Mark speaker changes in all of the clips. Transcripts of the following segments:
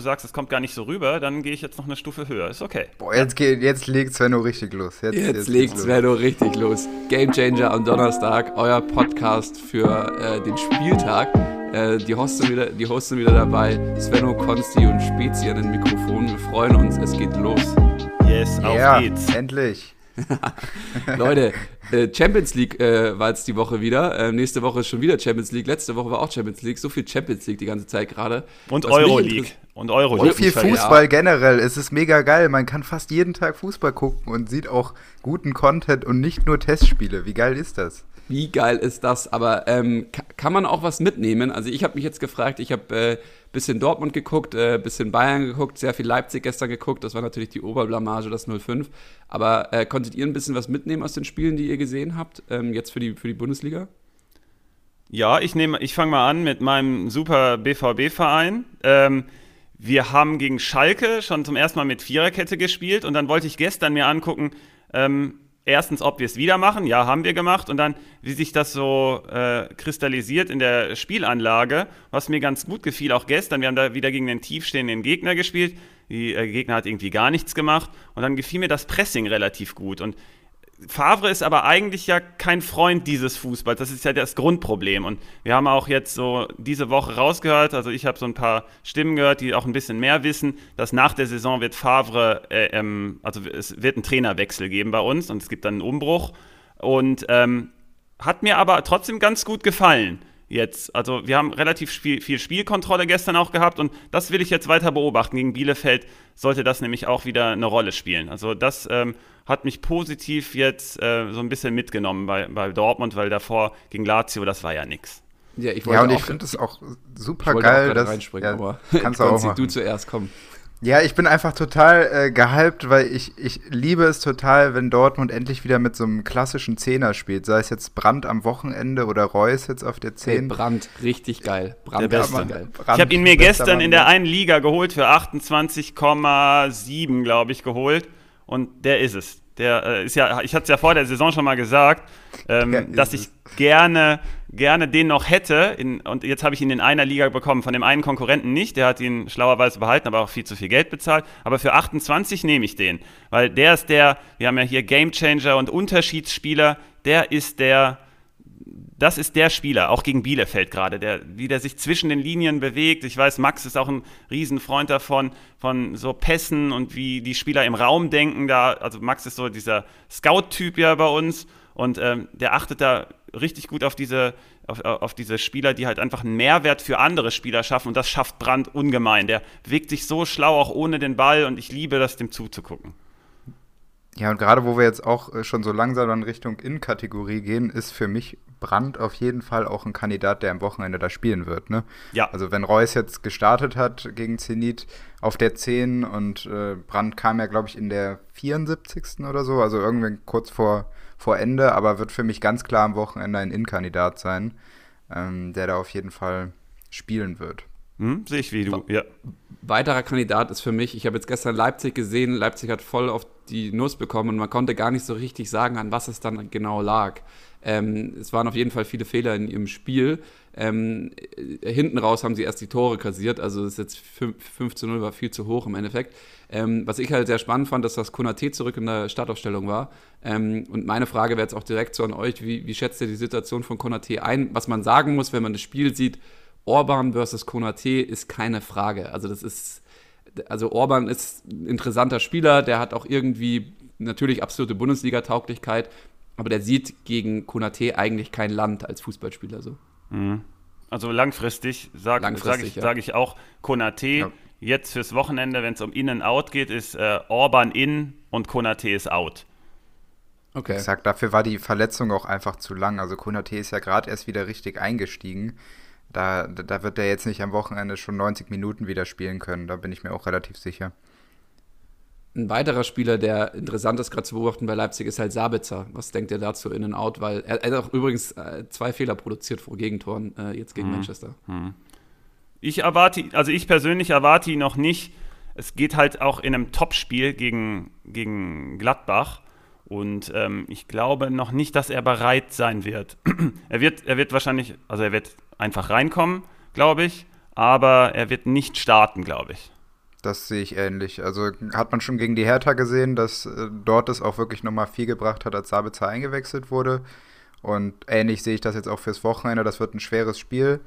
Speaker 1: du sagst, es kommt gar nicht so rüber, dann gehe ich jetzt noch eine Stufe höher. Ist okay.
Speaker 2: Boah, jetzt, geht, jetzt legt Svenno richtig los.
Speaker 3: Jetzt, jetzt, jetzt legt Svenno richtig los. Game Changer am Donnerstag, euer Podcast für äh, den Spieltag. Äh, die, Hosten wieder, die wieder dabei, Svenno, Konsti und Spezi an den Mikrofonen. Wir freuen uns, es geht los.
Speaker 1: Yes, auf
Speaker 2: yeah,
Speaker 1: geht's.
Speaker 2: Endlich.
Speaker 3: Leute, äh, Champions League äh, war jetzt die Woche wieder. Äh, nächste Woche ist schon wieder Champions League. Letzte Woche war auch Champions League. So viel Champions League die ganze Zeit gerade.
Speaker 1: Und Euroleague. Und
Speaker 2: Euroleague. So viel Fußball ja. generell. Es ist mega geil. Man kann fast jeden Tag Fußball gucken und sieht auch guten Content und nicht nur Testspiele. Wie geil ist das?
Speaker 3: Wie geil ist das? Aber ähm, kann man auch was mitnehmen? Also ich habe mich jetzt gefragt, ich habe äh, bisschen Dortmund geguckt, äh, bisschen Bayern geguckt, sehr viel Leipzig gestern geguckt. Das war natürlich die Oberblamage, das 0-5. Aber äh, konntet ihr ein bisschen was mitnehmen aus den Spielen, die ihr gesehen habt, ähm, jetzt für die, für die Bundesliga?
Speaker 1: Ja, ich nehme, ich fange mal an mit meinem super BVB-Verein. Ähm, wir haben gegen Schalke schon zum ersten Mal mit Viererkette gespielt und dann wollte ich gestern mir angucken, ähm, erstens, ob wir es wieder machen, ja, haben wir gemacht, und dann, wie sich das so äh, kristallisiert in der Spielanlage, was mir ganz gut gefiel, auch gestern, wir haben da wieder gegen den tiefstehenden Gegner gespielt, die äh, Gegner hat irgendwie gar nichts gemacht, und dann gefiel mir das Pressing relativ gut, und Favre ist aber eigentlich ja kein Freund dieses Fußballs. Das ist ja das Grundproblem. Und wir haben auch jetzt so diese Woche rausgehört, also ich habe so ein paar Stimmen gehört, die auch ein bisschen mehr wissen, dass nach der Saison wird Favre, äh, ähm, also es wird einen Trainerwechsel geben bei uns und es gibt dann einen Umbruch. Und ähm, hat mir aber trotzdem ganz gut gefallen jetzt. Also wir haben relativ viel, viel, Spielkontrolle gestern auch gehabt und das will ich jetzt weiter beobachten. Gegen Bielefeld sollte das nämlich auch wieder eine Rolle spielen. Also das ähm, hat mich positiv jetzt äh, so ein bisschen mitgenommen bei, bei Dortmund, weil davor gegen Lazio, das war ja nichts.
Speaker 2: Ja, ich ja, und ich finde es auch super geil, dass
Speaker 3: reinspringen, ja,
Speaker 2: aber
Speaker 3: kannst du auch mal. du zuerst kommen.
Speaker 2: Ja, ich bin einfach total äh, gehypt, weil ich, ich liebe es total, wenn Dortmund endlich wieder mit so einem klassischen Zehner spielt. Sei es jetzt Brand am Wochenende oder Reus jetzt auf der 10. Hey,
Speaker 3: Brand, richtig geil.
Speaker 1: Brand, der beste. geil. Brand, ich habe ihn mir gestern in der einen Liga geholt für 28,7, glaube ich, geholt. Und der ist es. Der äh, ist ja, ich hatte es ja vor der Saison schon mal gesagt, ähm, dass ich gerne, gerne den noch hätte. In, und jetzt habe ich ihn in einer Liga bekommen. Von dem einen Konkurrenten nicht, der hat ihn schlauerweise behalten, aber auch viel zu viel Geld bezahlt. Aber für 28 nehme ich den. Weil der ist der, wir haben ja hier Gamechanger und Unterschiedsspieler, der ist der, das ist der Spieler, auch gegen Bielefeld gerade, der, wie der sich zwischen den Linien bewegt. Ich weiß, Max ist auch ein Riesenfreund davon, von so Pässen und wie die Spieler im Raum denken. Da, also Max ist so dieser Scout-Typ ja bei uns und ähm, der achtet da richtig gut auf diese, auf, auf, diese Spieler, die halt einfach einen Mehrwert für andere Spieler schaffen und das schafft Brand ungemein. Der bewegt sich so schlau auch ohne den Ball und ich liebe das, dem zuzugucken.
Speaker 2: Ja, und gerade wo wir jetzt auch äh, schon so langsam in Richtung In-Kategorie gehen, ist für mich Brandt auf jeden Fall auch ein Kandidat, der am Wochenende da spielen wird. Ne?
Speaker 1: Ja.
Speaker 2: Also wenn Reus jetzt gestartet hat gegen Zenit auf der 10 und äh, Brandt kam ja, glaube ich, in der 74. oder so, also irgendwie kurz vor, vor Ende, aber wird für mich ganz klar am Wochenende ein In-Kandidat sein, ähm, der da auf jeden Fall spielen wird.
Speaker 1: Hm, sehe ich wie du, ja.
Speaker 3: Weiterer Kandidat ist für mich, ich habe jetzt gestern Leipzig gesehen, Leipzig hat voll auf die Nuss bekommen und man konnte gar nicht so richtig sagen, an was es dann genau lag. Ähm, es waren auf jeden Fall viele Fehler in ihrem Spiel. Ähm, äh, hinten raus haben sie erst die Tore kassiert, also das ist jetzt 5, zu 0 war viel zu hoch im Endeffekt. Ähm, was ich halt sehr spannend fand, dass das Konate zurück in der Startaufstellung war. Ähm, und meine Frage wäre jetzt auch direkt so an euch, wie, wie schätzt ihr die Situation von Konate ein? Was man sagen muss, wenn man das Spiel sieht, Orban versus Konate ist keine Frage. Also das ist, also Orban ist ein interessanter Spieler, der hat auch irgendwie natürlich absolute Bundesliga-Tauglichkeit, aber der sieht gegen Konate eigentlich kein Land als Fußballspieler so.
Speaker 1: Mhm. Also langfristig sage sag ich, ja. sag ich auch, Konate ja. jetzt fürs Wochenende, wenn es um In-and-Out geht, ist äh, Orban in und Konate ist out.
Speaker 2: Okay. Ich sag, dafür war die Verletzung auch einfach zu lang. Also Konate ist ja gerade erst wieder richtig eingestiegen. Da, da wird er jetzt nicht am Wochenende schon 90 Minuten wieder spielen können. Da bin ich mir auch relativ sicher.
Speaker 3: Ein weiterer Spieler, der interessant ist, gerade zu beobachten bei Leipzig, ist halt Sabitzer. Was denkt ihr dazu in and out? Weil er, er hat auch übrigens äh, zwei Fehler produziert vor Gegentoren äh, jetzt gegen mhm. Manchester. Mhm.
Speaker 1: Ich erwarte, also ich persönlich erwarte ihn noch nicht. Es geht halt auch in einem Topspiel gegen, gegen Gladbach. Und ähm, ich glaube noch nicht, dass er bereit sein wird. er wird. Er wird wahrscheinlich, also er wird einfach reinkommen, glaube ich, aber er wird nicht starten, glaube ich.
Speaker 2: Das sehe ich ähnlich. Also hat man schon gegen die Hertha gesehen, dass äh, dort es auch wirklich nochmal viel gebracht hat, als Sabitzer eingewechselt wurde. Und ähnlich sehe ich das jetzt auch fürs Wochenende. Das wird ein schweres Spiel.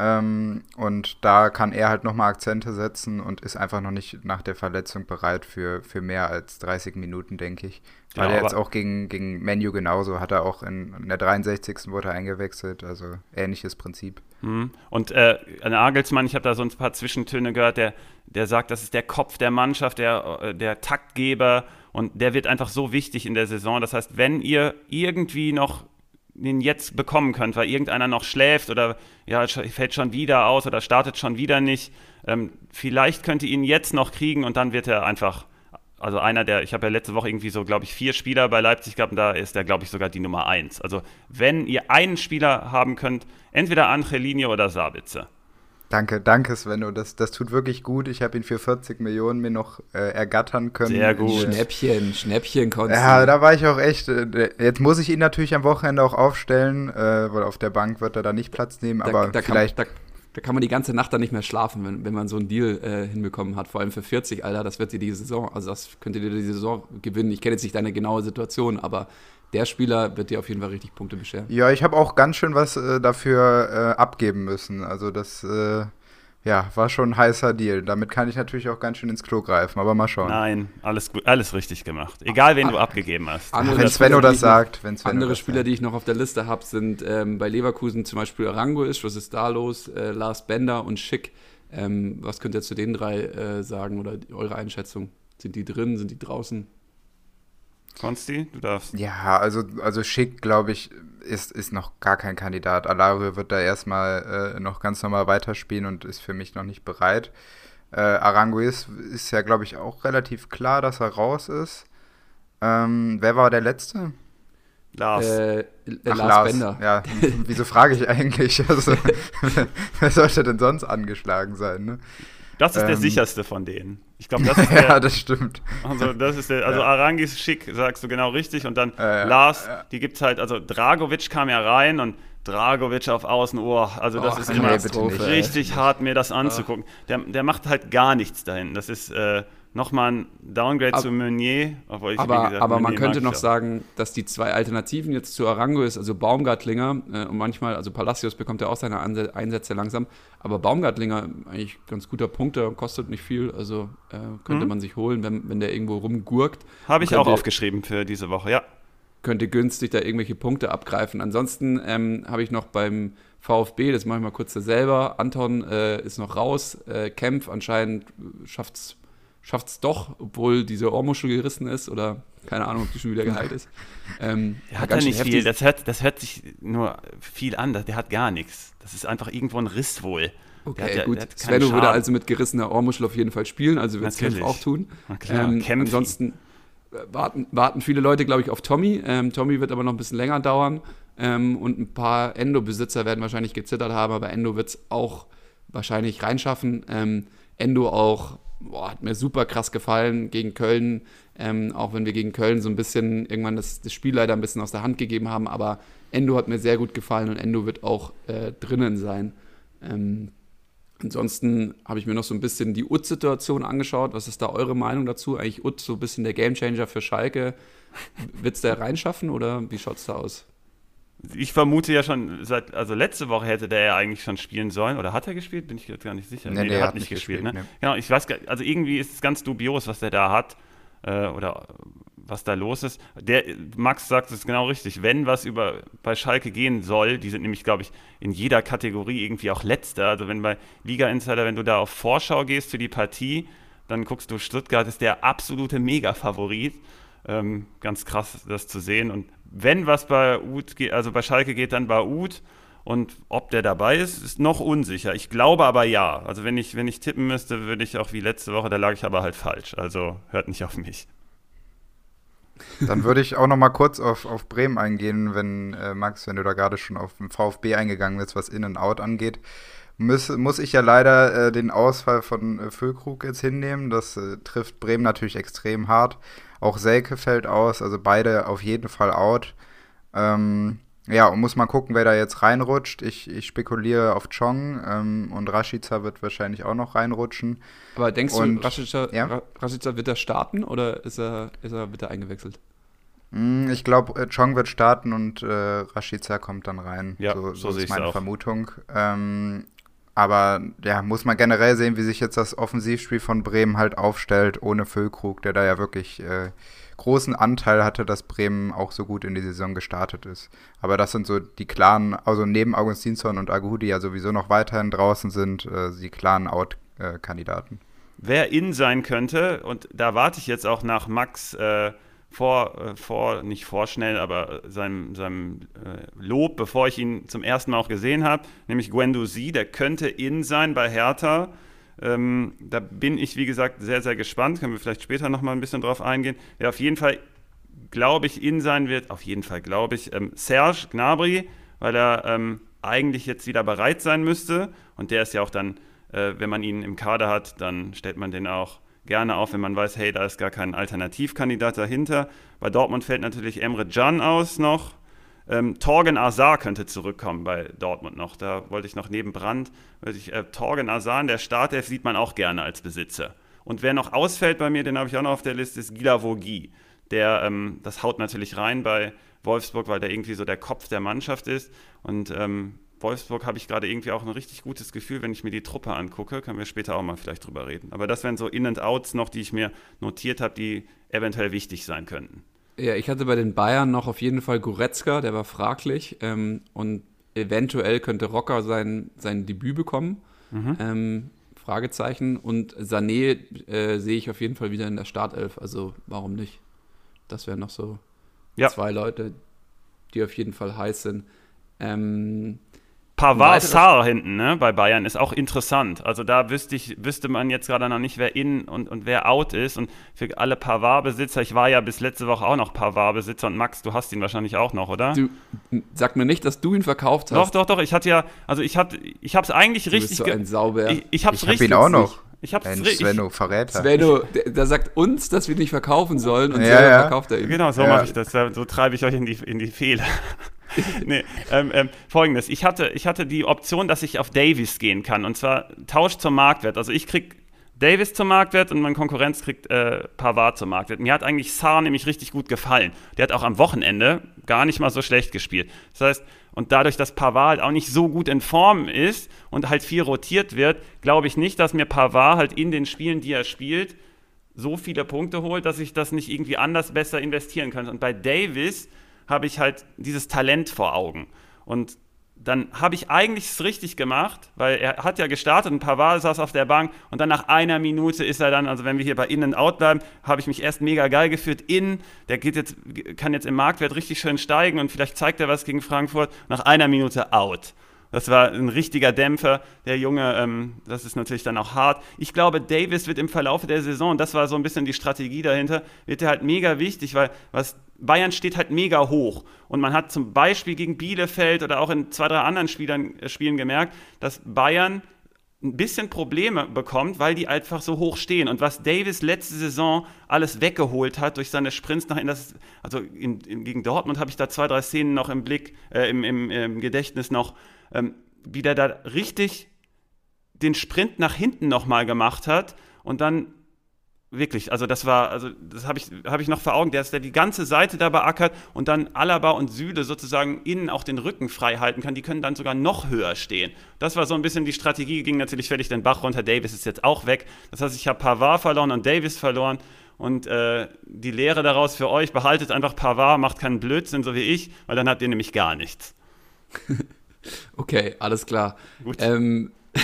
Speaker 2: Ähm, und da kann er halt nochmal Akzente setzen und ist einfach noch nicht nach der Verletzung bereit für, für mehr als 30 Minuten, denke ich. Weil ja, er jetzt auch gegen, gegen Menu genauso hat er auch in, in der 63. wurde eingewechselt, also ähnliches Prinzip.
Speaker 1: Mhm. Und äh, Agelsmann, ich habe da so ein paar Zwischentöne gehört, der, der sagt, das ist der Kopf der Mannschaft, der, äh, der Taktgeber und der wird einfach so wichtig in der Saison. Das heißt, wenn ihr irgendwie noch den jetzt bekommen könnt, weil irgendeiner noch schläft oder ja, fällt schon wieder aus oder startet schon wieder nicht. Ähm, vielleicht könnt ihr ihn jetzt noch kriegen und dann wird er einfach, also einer der, ich habe ja letzte Woche irgendwie so, glaube ich, vier Spieler bei Leipzig gehabt und da ist er, glaube ich, sogar die Nummer eins. Also wenn ihr einen Spieler haben könnt, entweder Angelino oder Sabitze.
Speaker 2: Danke, danke Svenno, das, das tut wirklich gut. Ich habe ihn für 40 Millionen mir noch äh, ergattern können.
Speaker 3: Sehr gut. Schnäppchen, Schnäppchen
Speaker 2: konntest Ja, da war ich auch echt. Äh, jetzt muss ich ihn natürlich am Wochenende auch aufstellen, äh, weil auf der Bank wird er da nicht Platz nehmen,
Speaker 3: da,
Speaker 2: aber
Speaker 3: da
Speaker 2: vielleicht.
Speaker 3: Kann, da, da, kann man die ganze Nacht dann nicht mehr schlafen, wenn, wenn man so einen Deal äh, hinbekommen hat. Vor allem für 40, Alter, das wird dir die Saison, also das könnte dir die Saison gewinnen. Ich kenne jetzt nicht deine genaue Situation, aber der Spieler wird dir auf jeden Fall richtig Punkte bescheren.
Speaker 2: Ja, ich habe auch ganz schön was äh, dafür äh, abgeben müssen. Also das äh, ja, war schon ein heißer Deal. Damit kann ich natürlich auch ganz schön ins Klo greifen, aber mal schauen.
Speaker 1: Nein, alles gut, alles richtig gemacht. Egal, wen ah, du abgegeben hast.
Speaker 2: wenn Svenno das sagt. Wenn
Speaker 3: Svenno andere Spieler, sagt. die ich noch auf der Liste habe, sind ähm, bei Leverkusen zum Beispiel Arango ist, was ist da los? Äh, Lars Bender und Schick. Ähm, was könnt ihr zu den drei äh, sagen oder eure Einschätzung? Sind die drin, sind die draußen?
Speaker 1: Konsti, du darfst.
Speaker 2: Ja, also, also Schick, glaube ich, ist, ist noch gar kein Kandidat. Alario wird da erstmal äh, noch ganz normal weiterspielen und ist für mich noch nicht bereit. Äh, Aranguiz ist ja, glaube ich, auch relativ klar, dass er raus ist. Ähm, wer war der Letzte?
Speaker 3: Lars. Äh,
Speaker 2: Ach, Lars, Lars Bender. Ja, wieso frage ich eigentlich? Also, wer sollte denn sonst angeschlagen sein? Ne?
Speaker 1: Das ist ähm, der sicherste von denen. Ich glaube, das
Speaker 2: ist der, Ja, das stimmt.
Speaker 1: Also, das ist der, also ja. Arangis schick, sagst du genau richtig. Und dann äh, Lars, ja. die gibt es halt, also Dragovic kam ja rein und Dragovic auf Außenohr. Also, das oh, ist immer richtig hart, mir das anzugucken. Der, der macht halt gar nichts dahin. Das ist. Äh, nochmal ein Downgrade
Speaker 3: aber,
Speaker 1: zu Meunier. Obwohl
Speaker 3: ich, aber gesagt, aber Meunier man könnte noch sagen, dass die zwei Alternativen jetzt zu Arango ist, also Baumgartlinger äh, und manchmal, also Palacios bekommt ja auch seine Anse Einsätze langsam, aber Baumgartlinger eigentlich ganz guter Punkt, der kostet nicht viel, also äh, könnte mhm. man sich holen, wenn, wenn der irgendwo rumgurkt.
Speaker 1: Habe ich auch aufgeschrieben für diese Woche, ja.
Speaker 3: Könnte günstig da irgendwelche Punkte abgreifen. Ansonsten ähm, habe ich noch beim VfB, das mache ich mal kurz selber. Anton äh, ist noch raus. Äh, Kempf anscheinend schafft es schafft es doch, obwohl diese Ohrmuschel gerissen ist oder keine Ahnung, ob die schon wieder geheilt ist.
Speaker 1: Ähm, der hat ja nicht viel, das hört, das hört sich nur viel an, der hat gar nichts. Das ist einfach irgendwo ein Riss wohl.
Speaker 3: Okay, der, gut. Der Svenno würde also mit gerissener Ohrmuschel auf jeden Fall spielen, also wird es Kempf auch tun. Na klar, ähm, ansonsten äh, warten, warten viele Leute, glaube ich, auf Tommy. Ähm, Tommy wird aber noch ein bisschen länger dauern ähm, und ein paar Endo-Besitzer werden wahrscheinlich gezittert haben, aber Endo wird es auch wahrscheinlich reinschaffen. Ähm, Endo auch boah, hat mir super krass gefallen gegen Köln. Ähm, auch wenn wir gegen Köln so ein bisschen irgendwann das, das, Spiel leider ein bisschen aus der Hand gegeben haben. Aber Endo hat mir sehr gut gefallen und Endo wird auch äh, drinnen sein. Ähm, ansonsten habe ich mir noch so ein bisschen die Ut-Situation angeschaut. Was ist da eure Meinung dazu? Eigentlich Ut so ein bisschen der Gamechanger für Schalke. Wird es der reinschaffen oder wie schaut es da aus?
Speaker 1: Ich vermute ja schon, seit, also letzte Woche hätte der ja eigentlich schon spielen sollen. Oder hat er gespielt? Bin ich jetzt gar nicht sicher.
Speaker 2: Nee, nee der hat, hat nicht gespielt. gespielt
Speaker 1: ne? nee. Genau, ich weiß gar also irgendwie ist es ganz dubios, was der da hat. Äh, oder was da los ist. Der, Max sagt es genau richtig. Wenn was über bei Schalke gehen soll, die sind nämlich, glaube ich, in jeder Kategorie irgendwie auch letzter. Also wenn bei Liga Insider, wenn du da auf Vorschau gehst für die Partie, dann guckst du, Stuttgart ist der absolute Mega-Favorit. Ähm, ganz krass, das zu sehen. Und wenn was bei Uth geht, also bei Schalke geht, dann bei Uth. Und ob der dabei ist, ist noch unsicher. Ich glaube aber ja. Also wenn ich, wenn ich tippen müsste, würde ich auch wie letzte Woche, da lag ich aber halt falsch. Also hört nicht auf mich.
Speaker 2: Dann würde ich auch noch mal kurz auf, auf Bremen eingehen, wenn äh, Max, wenn du da gerade schon auf den VfB eingegangen bist, was In und Out angeht. Muss, muss ich ja leider äh, den Ausfall von äh, Füllkrug jetzt hinnehmen. Das äh, trifft Bremen natürlich extrem hart. Auch Selke fällt aus, also beide auf jeden Fall out. Ähm, ja, und muss mal gucken, wer da jetzt reinrutscht. Ich, ich spekuliere auf Chong ähm, und Rashica wird wahrscheinlich auch noch reinrutschen.
Speaker 3: Aber denkst
Speaker 2: Und-
Speaker 3: du, Rashica,
Speaker 2: ja?
Speaker 3: Ra- Rashica wird er starten oder ist er, ist er, wird er eingewechselt?
Speaker 2: Mm, Ich glaube, Chong wird starten und äh, Rashica kommt dann rein.
Speaker 1: Ja,
Speaker 2: so,
Speaker 1: so
Speaker 2: so ist meine
Speaker 1: auch.
Speaker 2: Vermutung. Ähm, aber ja, muss man generell sehen, wie sich jetzt das Offensivspiel von Bremen halt aufstellt, ohne Füllkrug, der da ja wirklich äh, großen Anteil hatte, dass Bremen auch so gut in die Saison gestartet ist. Aber das sind so die klaren, also neben Augustinsson und Agu, die ja sowieso noch weiterhin draußen sind, äh, die klaren Out-Kandidaten.
Speaker 1: Wer in sein könnte, und da warte ich jetzt auch nach Max äh, vor, äh, vor, nicht vorschnell, aber seinem, seinem äh, Lob, bevor ich ihn zum ersten Mal auch gesehen habe, nämlich Guendouzi, der könnte in sein bei Hertha. Ähm, da bin ich, wie gesagt, sehr, sehr gespannt. Können wir vielleicht später nochmal ein bisschen drauf eingehen. Wer auf jeden Fall, glaube ich, in sein wird, auf jeden Fall, glaube ich, ähm, Serge Gnabry, weil er ähm, eigentlich jetzt wieder bereit sein müsste. Und der ist ja auch dann, äh, wenn man ihn im Kader hat, dann stellt man den auch gerne auf, wenn man weiß, hey, da ist gar kein Alternativkandidat dahinter. Bei Dortmund fällt natürlich Emre Can aus noch. Ähm, Torgen Azar könnte zurückkommen bei Dortmund noch. Da wollte ich noch neben Brand, äh, Torgen Azar in der Startelf sieht man auch gerne als Besitzer. Und wer noch ausfällt bei mir, den habe ich auch noch auf der Liste, ist Gila Vogie. Der, ähm, das haut natürlich rein bei Wolfsburg, weil der irgendwie so der Kopf der Mannschaft ist. Und ähm, Wolfsburg habe ich gerade irgendwie auch ein richtig gutes Gefühl, wenn ich mir die Truppe angucke. Können wir später auch mal vielleicht drüber reden. Aber das wären so In- und Outs noch, die ich mir notiert habe, die eventuell wichtig sein könnten.
Speaker 3: Ja, ich hatte bei den Bayern noch auf jeden Fall Goretzka, der war fraglich. Ähm, und eventuell könnte Rocker sein, sein Debüt bekommen. Ähm, Fragezeichen. Und Sané äh, sehe ich auf jeden Fall wieder in der Startelf. Also warum nicht? Das wären noch so
Speaker 1: Ja.
Speaker 3: zwei Leute, die auf jeden Fall heiß sind. Ähm,
Speaker 1: Pavard Sarr hinten, ne, bei Bayern ist auch interessant. Also da wüsste ich, wüsste man jetzt gerade noch nicht, wer in und, und wer out ist. Und für alle Pavard-Besitzer, ich war ja bis letzte Woche auch noch Pavard-Besitzer und Max, du hast ihn wahrscheinlich auch noch, oder?
Speaker 3: du, sag mir nicht, dass du ihn verkauft hast.
Speaker 1: doch, doch, doch. Ich hatte ja, also ich hatte, ich habe es eigentlich
Speaker 3: du bist
Speaker 1: richtig.
Speaker 3: so
Speaker 1: ge-
Speaker 3: ein Sauber.
Speaker 1: ich ich habe es
Speaker 2: Ich habe
Speaker 1: richtig.
Speaker 2: ihn auch noch.
Speaker 1: Ich habe es
Speaker 2: Mensch,
Speaker 1: richtig.
Speaker 2: Svenno, Verräter.
Speaker 3: Svenno, der sagt uns, dass wir nicht verkaufen sollen und
Speaker 2: Ja,
Speaker 3: selber
Speaker 2: ja.
Speaker 3: verkauft er ihn.
Speaker 1: Genau, so
Speaker 2: Ja.
Speaker 1: mache ich das. So treibe ich euch in die, in die Fehler. nee, ähm, ähm, Folgendes. Ich hatte, ich hatte die Option, dass ich auf Davis gehen kann. Und zwar Tausch zum Marktwert. Also ich krieg Davis zum Marktwert und mein Konkurrenz kriegt äh, Pavard zum Marktwert. Mir hat eigentlich Saar nämlich richtig gut gefallen. Der hat auch am Wochenende gar nicht mal so schlecht gespielt. Das heißt, und dadurch, dass Pavard halt auch nicht so gut in Form ist und halt viel rotiert wird, glaube ich nicht, dass mir Pavard halt in den Spielen, die er spielt, so viele Punkte holt, dass ich das nicht irgendwie anders besser investieren könnte. Und bei Davis habe ich halt dieses Talent vor Augen. Und dann habe ich eigentlich es richtig gemacht, weil er hat ja gestartet und Pavard saß auf der Bank und dann nach einer Minute ist er dann, also wenn wir hier bei In und Out bleiben, habe ich mich erst mega geil gefühlt. In, der geht jetzt, kann jetzt im Marktwert richtig schön steigen und vielleicht zeigt er was gegen Frankfurt. Nach einer Minute out. Das war ein richtiger Dämpfer. Der Junge, ähm, das ist natürlich dann auch hart. Ich glaube, Davis wird im Verlauf der Saison, das war so ein bisschen die Strategie dahinter, wird er halt mega wichtig, weil was Bayern steht halt mega hoch. Und man hat zum Beispiel gegen Bielefeld oder auch in zwei, drei anderen Spielern, äh, Spielen gemerkt, dass Bayern ein bisschen Probleme bekommt, weil die einfach so hoch stehen. Und was Davis letzte Saison alles weggeholt hat durch seine Sprints nach das, also in, in, gegen Dortmund habe ich da zwei, drei Szenen noch im Blick, äh, im, im, im Gedächtnis noch, ähm, wie der da richtig den Sprint nach hinten nochmal gemacht hat und dann wirklich, also das war, also das habe ich, hab ich noch vor Augen, der ist der die ganze Seite da beackert und dann Alaba und Süle sozusagen innen auch den Rücken frei halten kann, die können dann sogar noch höher stehen. Das war so ein bisschen die Strategie, ging natürlich völlig den Bach runter, Davis ist jetzt auch weg. Das heißt, ich habe Pavard verloren und Davis verloren und äh, die Lehre daraus für euch, behaltet einfach Pavard, macht keinen Blödsinn, so wie ich, weil dann habt ihr nämlich gar nichts.
Speaker 3: Okay, alles klar.
Speaker 1: Gut.
Speaker 3: Ähm,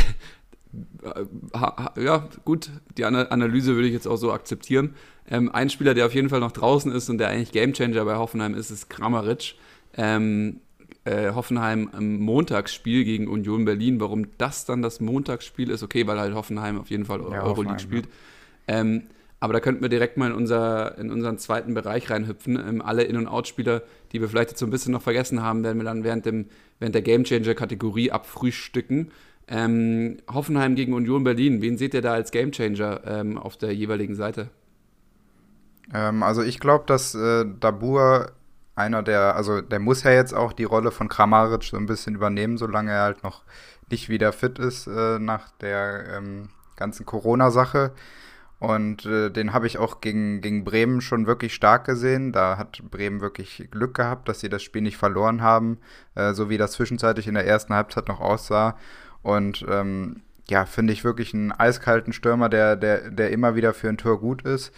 Speaker 3: ja, gut, die Ana Analyse würde ich jetzt auch so akzeptieren. Ähm, ein Spieler, der auf jeden Fall noch draußen ist und der eigentlich Gamechanger bei Hoffenheim ist, ist Kramaric. Ähm, äh, Hoffenheim im Montagsspiel gegen Union Berlin. Warum das dann das Montagsspiel ist, okay, weil halt Hoffenheim auf jeden Fall
Speaker 2: Ja,
Speaker 3: Euroleague spielt. Ähm, aber da könnten wir direkt mal in, unser, in unseren zweiten Bereich reinhüpfen. Ähm, alle In- und Out-Spieler, die wir vielleicht jetzt so ein bisschen noch vergessen haben, werden wir dann während, dem, während der Gamechanger-Kategorie abfrühstücken. Ähm, Hoffenheim gegen Union Berlin, wen seht ihr da als Gamechanger ähm, auf der jeweiligen Seite?
Speaker 2: Ähm, also ich glaube, dass äh, Dabur einer der, also der muss ja jetzt auch die Rolle von Kramaric so ein bisschen übernehmen, solange er halt noch nicht wieder fit ist äh, nach der ähm, ganzen Corona-Sache. Und äh, den habe ich auch gegen, gegen Bremen schon wirklich stark gesehen. Da hat Bremen wirklich Glück gehabt, dass sie das Spiel nicht verloren haben, äh, so wie das zwischenzeitlich in der ersten Halbzeit noch aussah. Und ähm, ja, finde ich wirklich einen eiskalten Stürmer, der, der, der immer wieder für ein Tor gut ist.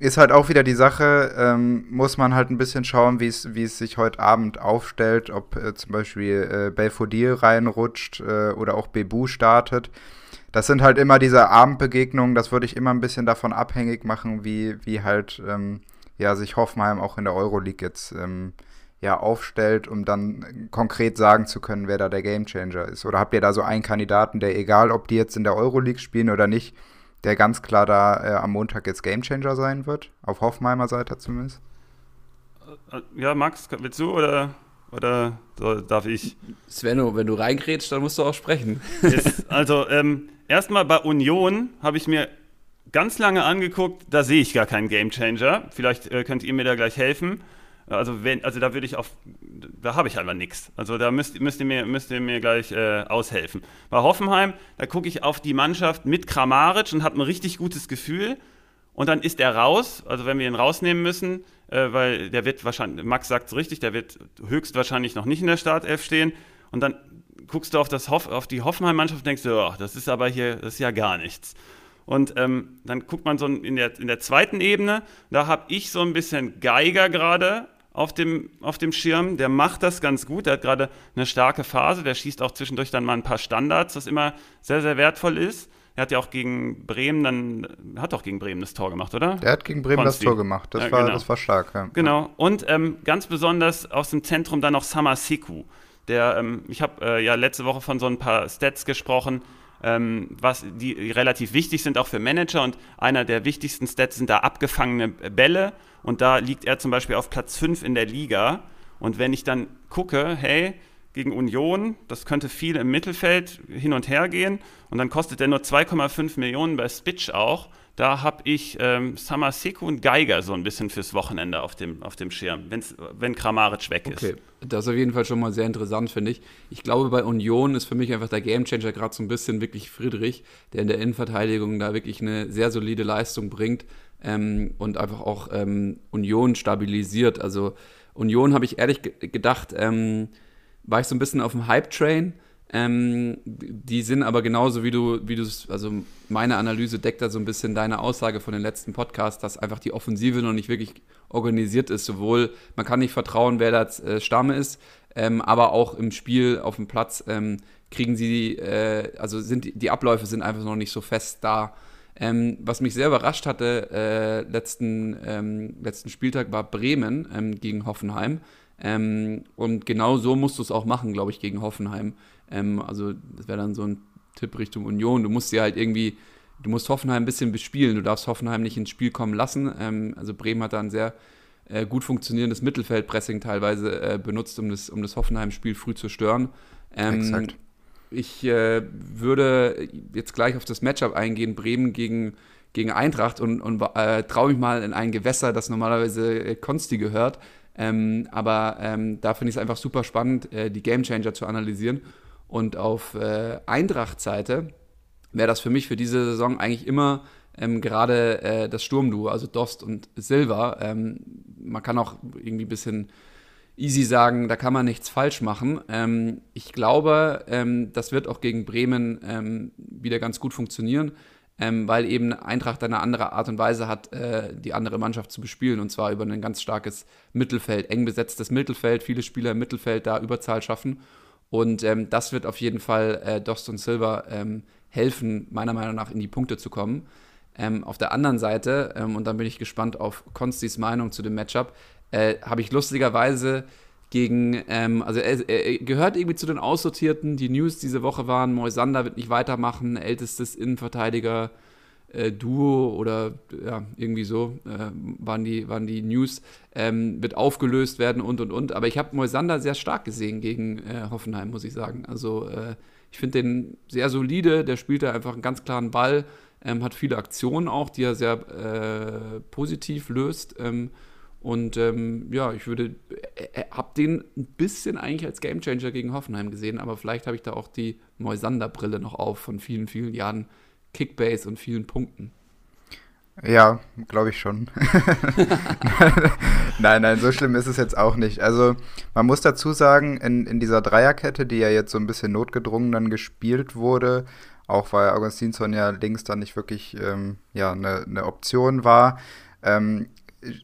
Speaker 2: Ist halt auch wieder die Sache, ähm, muss man halt ein bisschen schauen, wie es sich heute Abend aufstellt, ob äh, zum Beispiel äh, Belfodil reinrutscht äh, oder auch Bebu startet das sind halt immer diese Abendbegegnungen, das würde ich immer ein bisschen davon abhängig machen, wie, wie halt ähm, ja, sich Hoffenheim auch in der Euroleague jetzt ähm, ja, aufstellt, um dann konkret sagen zu können, wer da der Gamechanger ist. Oder habt ihr da so einen Kandidaten, der egal, ob die jetzt in der Euroleague spielen oder nicht, der ganz klar da äh, am Montag jetzt Gamechanger sein wird? Auf Hoffenheimer Seite zumindest?
Speaker 1: Äh, ja, Max, willst du oder? Oder darf ich?
Speaker 3: Svenno, wenn du reingrätst, dann musst du auch sprechen.
Speaker 1: Ist, also, ähm, erstmal bei Union habe ich mir ganz lange angeguckt, da sehe ich gar keinen Gamechanger. Vielleicht äh, könnt ihr mir da gleich helfen. Also, wenn, also da würde ich auf, da habe ich einfach nichts. Also da müsst, müsst, ihr mir, müsst ihr mir gleich äh, aushelfen. Bei Hoffenheim, da gucke ich auf die Mannschaft mit Kramaric und habe ein richtig gutes Gefühl. Und dann ist er raus, also wenn wir ihn rausnehmen müssen, äh, weil der wird wahrscheinlich, Max sagt es richtig, der wird höchstwahrscheinlich noch nicht in der Startelf stehen. Und dann guckst du auf, das Hoff, auf die Hoffenheim-Mannschaft und denkst du, oh, das ist aber hier, das ist ja gar nichts. Und ähm, dann guckt man so in der, in der zweiten Ebene, da habe ich so ein bisschen Geiger gerade auf dem, auf dem Schirm. Der macht das ganz gut, der hat gerade eine starke Phase, der schießt auch zwischendurch dann mal ein paar Standards, was immer sehr, sehr wertvoll ist. Er hat ja auch gegen Bremen dann, hat auch gegen Bremen das Tor gemacht, oder?
Speaker 2: Der hat gegen Bremen Konsti. das Tor gemacht. Das, ja, war, genau. das war stark. Ja.
Speaker 1: Genau. Und ähm, ganz besonders aus dem Zentrum dann noch Samaseku. Der, ähm, ich habe äh, ja letzte Woche von so ein paar Stats gesprochen, ähm, was die relativ wichtig sind auch für Manager. Und einer der wichtigsten Stats sind da abgefangene Bälle. Und da liegt er zum Beispiel auf Platz 5 in der Liga. Und wenn ich dann gucke, hey, gegen Union, das könnte viel im Mittelfeld hin und her gehen. Und dann kostet er nur 2,5 Millionen bei Spitch auch. Da habe ich ähm, Samaseku und Geiger so ein bisschen fürs Wochenende auf dem, auf dem Schirm, wenn's, wenn Kramaric weg ist. Okay,
Speaker 3: das ist auf jeden Fall schon mal sehr interessant, finde ich. Ich glaube, bei Union ist für mich einfach der Gamechanger gerade so ein bisschen wirklich Friedrich, der in der Innenverteidigung da wirklich eine sehr solide Leistung bringt ähm, und einfach auch ähm, Union stabilisiert. Also Union habe ich ehrlich gedacht, ähm, war ich so ein bisschen auf dem Hype-Train ähm, die sind aber genauso wie du, wie du also meine Analyse deckt da so ein bisschen deine Aussage von den letzten Podcasts, dass einfach die Offensive noch nicht wirklich organisiert ist. Sowohl, man kann nicht vertrauen, wer da äh, Stamme ist, ähm, aber auch im Spiel auf dem Platz ähm, kriegen sie, äh, also sind die, Abläufe sind einfach noch nicht so fest da. Ähm, was mich sehr überrascht hatte, äh, letzten, ähm, letzten Spieltag war Bremen ähm, gegen Hoffenheim. Ähm, und genau so musst du es auch machen, glaube ich, gegen Hoffenheim. Ähm, also das wäre dann so ein Tipp Richtung Union. Du musst sie halt irgendwie, du musst Hoffenheim ein bisschen bespielen. Du darfst Hoffenheim nicht ins Spiel kommen lassen. Ähm, also Bremen hat da ein sehr äh, gut funktionierendes Mittelfeldpressing teilweise äh, benutzt, um das, um das Hoffenheim-Spiel früh zu stören. Ähm, Exakt. Ich äh, würde jetzt gleich auf das Matchup eingehen, Bremen gegen, gegen Eintracht und, und äh, traue mich mal in ein Gewässer, das normalerweise äh, Konsti gehört. Ähm, aber ähm, da finde ich es einfach super spannend, äh, die Gamechanger zu analysieren. Und auf äh, Eintracht-Seite wäre das für mich für diese Saison eigentlich immer ähm, gerade äh, das Sturmduo, also Dost und Silva. Ähm, man kann auch irgendwie ein bisschen easy sagen, da kann man nichts falsch machen. Ähm, ich glaube, ähm, das wird auch gegen Bremen ähm, wieder ganz gut funktionieren, ähm, weil eben Eintracht eine andere Art und Weise hat, äh, die andere Mannschaft zu bespielen und zwar über ein ganz starkes Mittelfeld, eng besetztes Mittelfeld, viele Spieler im Mittelfeld da Überzahl schaffen und ähm, das wird auf jeden Fall äh, Dost und Silver ähm, helfen, meiner Meinung nach in die Punkte zu kommen. Ähm, auf der anderen Seite, ähm, und dann bin ich gespannt auf Konstis Meinung zu dem Matchup, äh, habe ich lustigerweise gegen, ähm, also er, er, gehört irgendwie zu den Aussortierten. Die News diese Woche waren, Moisander wird nicht weitermachen, ältestes Innenverteidiger äh, Duo oder ja, irgendwie so äh, waren, die, waren die News, ähm, wird aufgelöst werden und und und. Aber ich habe Moisander sehr stark gesehen gegen äh, Hoffenheim, muss ich sagen. Also äh, ich finde den sehr solide, der spielt da einfach einen ganz klaren Ball, ähm, hat viele Aktionen auch, die er sehr äh, positiv löst. Ähm, und ähm, ja, ich würde äh, habe den ein bisschen eigentlich als Gamechanger gegen Hoffenheim gesehen, aber vielleicht habe ich da auch die Moisander-Brille noch auf von vielen, vielen Jahren Kickbase und vielen Punkten.
Speaker 2: Ja, glaube ich schon. nein, nein, so schlimm ist es jetzt auch nicht. Also man muss dazu sagen, in, in dieser Dreierkette, die ja jetzt so ein bisschen notgedrungen dann gespielt wurde, auch weil Augustinsson ja links dann nicht wirklich ähm, ja, eine, eine Option war, ähm,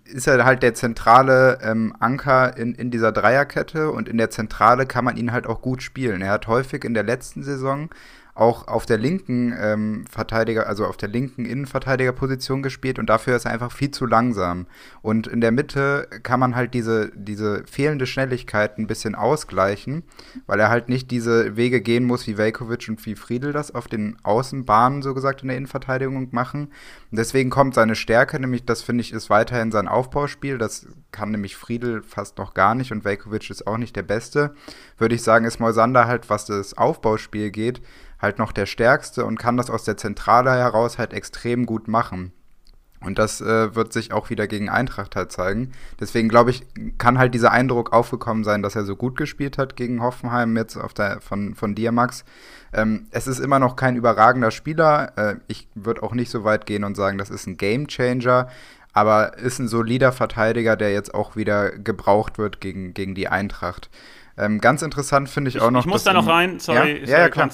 Speaker 2: ist er halt der zentrale ähm, Anker in, in dieser Dreierkette und in der Zentrale kann man ihn halt auch gut spielen. Er hat häufig in der letzten Saison auch auf der linken ähm, Verteidiger, also auf der linken Innenverteidigerposition gespielt und dafür ist er einfach viel zu langsam. Und in der Mitte kann man halt diese, diese fehlende Schnelligkeit ein bisschen ausgleichen, weil er halt nicht diese Wege gehen muss, wie Velkovic und wie Friedel das auf den Außenbahnen, so gesagt, in der Innenverteidigung machen. Und deswegen kommt seine Stärke, nämlich das finde ich, ist weiterhin sein Aufbauspiel. Das kann nämlich Friedel fast noch gar nicht und Velkovic ist auch nicht der Beste. Würde ich sagen, ist Moisander halt, was das Aufbauspiel geht, halt noch der Stärkste und kann das aus der Zentrale heraus halt extrem gut machen. Und das äh, wird sich auch wieder gegen Eintracht halt zeigen. Deswegen glaube ich, kann halt dieser Eindruck aufgekommen sein, dass er so gut gespielt hat gegen Hoffenheim jetzt auf der, von, von dir, Max. Ähm, es ist immer noch kein überragender Spieler. Äh, ich würde auch nicht so weit gehen und sagen, das ist ein Game Changer. Aber ist ein solider Verteidiger, der jetzt auch wieder gebraucht wird gegen, gegen die Eintracht. Ähm, ganz interessant finde ich, ich, auch noch.
Speaker 1: Ich muss da noch rein, sorry,
Speaker 2: ja? sorry ja, ja, klar.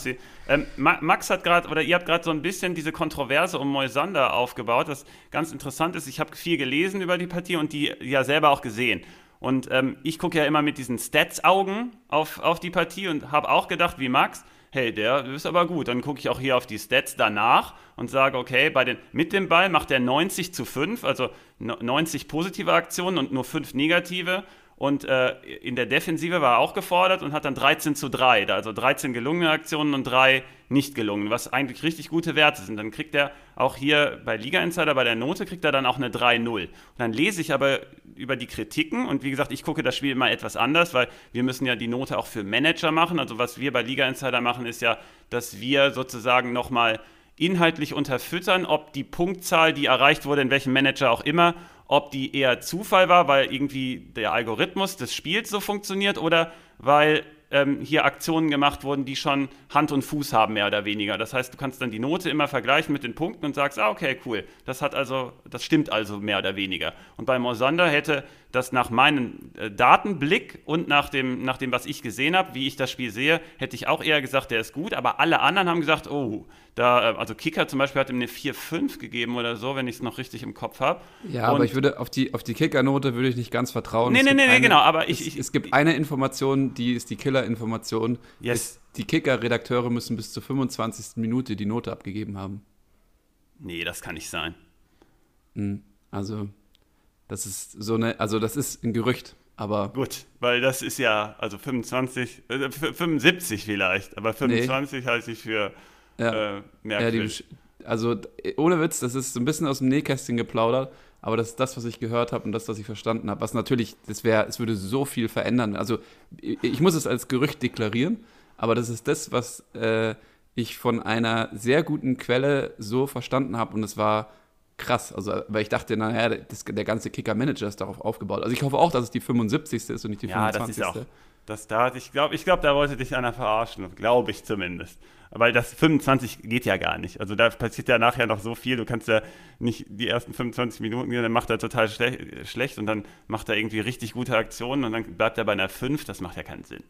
Speaker 1: Ähm, Max hat gerade, oder ihr habt gerade so ein bisschen diese Kontroverse um Moisander aufgebaut, das ganz interessant ist. Ich habe viel gelesen über die Partie und die ja selber auch gesehen. Und ähm, ich gucke ja immer mit diesen Stats-Augen auf, auf die Partie und habe auch gedacht, wie Max, hey, der ist aber gut. Dann gucke ich auch hier auf die Stats danach und sage, okay, bei den, mit dem Ball macht er 90 zu 5, also 90 positive Aktionen und nur 5 negative. Und äh, in der Defensive war er auch gefordert und hat dann 13 zu 3, also 13 gelungene Aktionen und 3 nicht gelungen, was eigentlich richtig gute Werte sind. Dann kriegt er auch hier bei Liga Insider, bei der Note, kriegt er dann auch eine 3-0. Und dann lese ich aber über die Kritiken und wie gesagt, ich gucke das Spiel immer etwas anders, weil wir müssen ja die Note auch für Manager machen. Also was wir bei Liga Insider machen, ist ja, dass wir sozusagen nochmal inhaltlich unterfüttern, ob die Punktzahl, die erreicht wurde, in welchem Manager auch immer, ob die eher Zufall war, weil irgendwie der Algorithmus des Spiels so funktioniert oder weil ähm, hier Aktionen gemacht wurden, die schon Hand und Fuß haben, mehr oder weniger. Das heißt, du kannst dann die Note immer vergleichen mit den Punkten und sagst, ah, okay, cool, das hat also, das stimmt also mehr oder weniger. Und bei Mosander hätte das nach meinem äh, Datenblick und nach dem, nach dem, was ich gesehen habe, wie ich das Spiel sehe, hätte ich auch eher gesagt, der ist gut, aber alle anderen haben gesagt, oh, da, äh, also Kicker zum Beispiel hat ihm eine 4-5 gegeben oder so, wenn ich es noch richtig im Kopf habe.
Speaker 3: Ja, und aber ich würde auf die, auf die Kicker-Note würde ich nicht ganz vertrauen.
Speaker 1: Nee, nee, nee, nee, genau, aber ich,
Speaker 3: es,
Speaker 1: ich,
Speaker 3: es gibt eine Information, die ist die Killer-Information. Yes. Die Kicker-Redakteure müssen bis zur 25. Minute die Note abgegeben haben.
Speaker 1: Nee, das kann nicht sein.
Speaker 3: Hm, also das ist so eine, also das ist ein Gerücht, aber.
Speaker 1: Gut, weil das ist ja, also 25, äh, 75 vielleicht, aber 25 nee. halte ich für ja. äh, merkwürdig.
Speaker 3: Ja, also ohne Witz, das ist so ein bisschen aus dem Nähkästchen geplaudert, aber das ist das, was ich gehört habe und das, was ich verstanden habe. Was natürlich, das wäre, es würde so viel verändern. Also ich muss es als Gerücht deklarieren, aber das ist das, was äh, ich von einer sehr guten Quelle so verstanden habe und es war krass. Also, weil ich dachte, naja, das, der ganze Kicker-Manager ist darauf aufgebaut. Also ich hoffe auch, dass es die 75. ist und nicht die ja, 25. Ja, das ist auch.
Speaker 1: Das da, ich glaube, ich glaub, da wollte dich einer verarschen, glaube ich zumindest. Weil das 25 geht ja gar nicht. Also da passiert ja nachher noch so viel. Du kannst ja nicht die ersten 25 Minuten, dann macht er total schle schlecht und dann macht er irgendwie richtig gute Aktionen und dann bleibt er bei einer 5. Das macht ja keinen Sinn.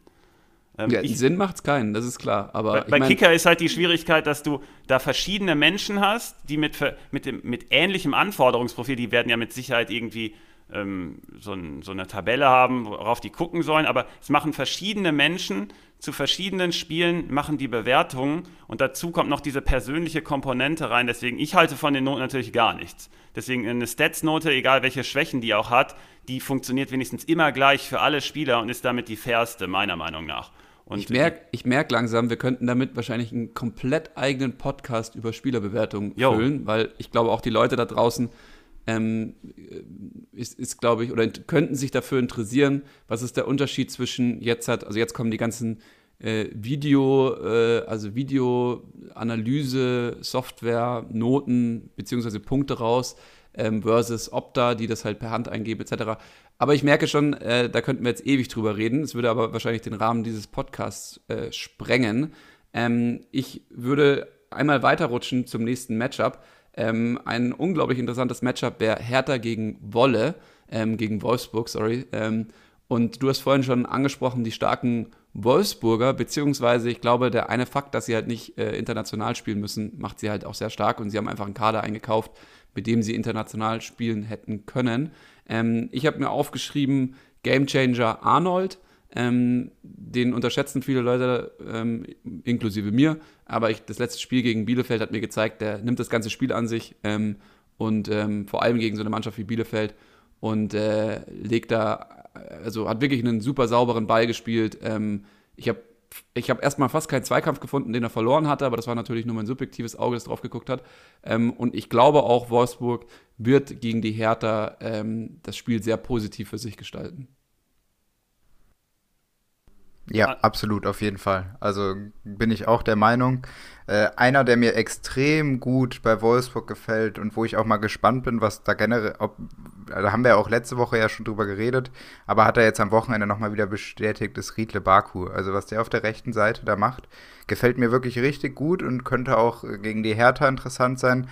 Speaker 3: Ähm, ja, ich, Sinn macht es keinen, das ist klar. Aber
Speaker 1: bei, bei mein, Kicker ist halt die Schwierigkeit, dass du da verschiedene Menschen hast, die mit, mit, dem, mit ähnlichem Anforderungsprofil, die werden ja mit Sicherheit irgendwie ähm, so, ein, so, eine Tabelle haben, worauf die gucken sollen, aber es machen verschiedene Menschen zu verschiedenen Spielen, machen die Bewertungen und dazu kommt noch diese persönliche Komponente rein. Deswegen, ich halte von den Noten natürlich gar nichts. Deswegen eine Stats-Note, egal welche Schwächen die auch hat, die funktioniert wenigstens immer gleich für alle Spieler und ist damit die fairste, meiner Meinung nach.
Speaker 3: Und ich merke ich merk langsam, wir könnten damit wahrscheinlich einen komplett eigenen Podcast über Spielerbewertungen füllen, weil ich glaube, auch die Leute da draußen ähm, ist, ist glaube ich, oder könnten sich dafür interessieren, was ist der Unterschied zwischen jetzt hat, also jetzt kommen die ganzen äh, Video, äh, also Videoanalyse, Software, Noten beziehungsweise Punkte raus. ähm, versus Opta, die das halt per Hand eingeben etc. Aber ich merke schon, äh, da könnten wir jetzt ewig drüber reden. Es würde aber wahrscheinlich den Rahmen dieses Podcasts äh, sprengen. Ähm, ich würde einmal weiterrutschen zum nächsten Matchup. Ähm, ein unglaublich interessantes Matchup wäre Hertha gegen Wolle, ähm, gegen Wolfsburg, sorry. Ähm, und du hast vorhin schon angesprochen, die starken Wolfsburger, beziehungsweise ich glaube, der eine Fakt, dass sie halt nicht äh, international spielen müssen, macht sie halt auch sehr stark und sie haben einfach einen Kader eingekauft, mit dem sie international spielen hätten können. Ähm, ich habe mir aufgeschrieben, Gamechanger Arnold. Ähm, den unterschätzen viele Leute, ähm, inklusive mir. Aber ich, das letzte Spiel gegen Bielefeld hat mir gezeigt, der nimmt das ganze Spiel an sich ähm, und ähm, vor allem gegen so eine Mannschaft wie Bielefeld und äh, legt da, also hat wirklich einen super sauberen Ball gespielt. Ähm, ich habe ich habe erstmal fast keinen Zweikampf gefunden, den er verloren hatte, aber das war natürlich nur mein subjektives Auge, das drauf geguckt hat. Ähm, und ich glaube auch, Wolfsburg wird gegen die Hertha ähm, das Spiel sehr positiv für sich gestalten.
Speaker 2: Ja, ah. absolut, auf jeden Fall. Also bin ich auch der Meinung. Äh, einer, der mir extrem gut bei Wolfsburg gefällt und wo ich auch mal gespannt bin, was da generell, ob, da haben wir auch letzte Woche ja schon drüber geredet, aber hat er jetzt am Wochenende nochmal wieder bestätigt, ist Riedle Baku. Also was der auf der rechten Seite da macht, gefällt mir wirklich richtig gut und könnte auch gegen die Hertha interessant sein.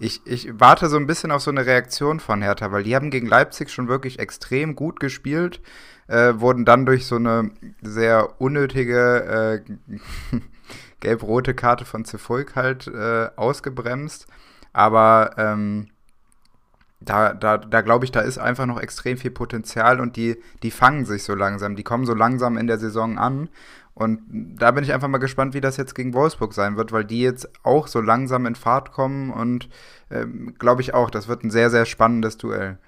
Speaker 2: Ich, ich warte so ein bisschen auf so eine Reaktion von Hertha, weil die haben gegen Leipzig schon wirklich extrem gut gespielt äh, wurden dann durch so eine sehr unnötige äh, gelb-rote Karte von Cefolk halt äh, ausgebremst. Aber ähm, da, da, da glaube ich, da ist einfach noch extrem viel Potenzial und die, die fangen sich so langsam, die kommen so langsam in der Saison an. Und da bin ich einfach mal gespannt, wie das jetzt gegen Wolfsburg sein wird, weil die jetzt auch so langsam in Fahrt kommen und ähm, glaube ich auch, das wird ein sehr, sehr spannendes Duell.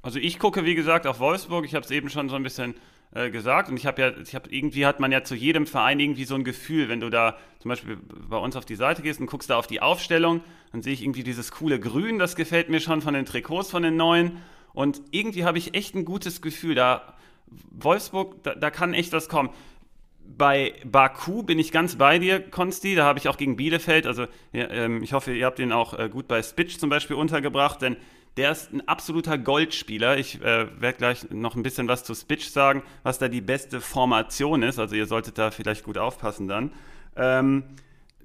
Speaker 1: Also ich gucke, wie gesagt, auf Wolfsburg. Ich habe es eben schon so ein bisschen äh, gesagt. Und ich habe ja, ich habe irgendwie hat man ja zu jedem Verein irgendwie so ein Gefühl, wenn du da zum Beispiel bei uns auf die Seite gehst und guckst da auf die Aufstellung, dann sehe ich irgendwie dieses coole Grün, das gefällt mir schon von den Trikots von den neuen. Und irgendwie habe ich echt ein gutes Gefühl. Da Wolfsburg, da, da kann echt was kommen bei Baku bin ich ganz bei dir, Konsti. Da habe ich auch gegen Bielefeld, also ja, ähm, ich hoffe, ihr habt ihn auch äh, gut bei Spitch zum Beispiel untergebracht, denn der ist ein absoluter Goldspieler. Ich äh, werde gleich noch ein bisschen was zu Spitch sagen, was da die beste Formation ist. Also ihr solltet da vielleicht gut aufpassen dann. Ähm,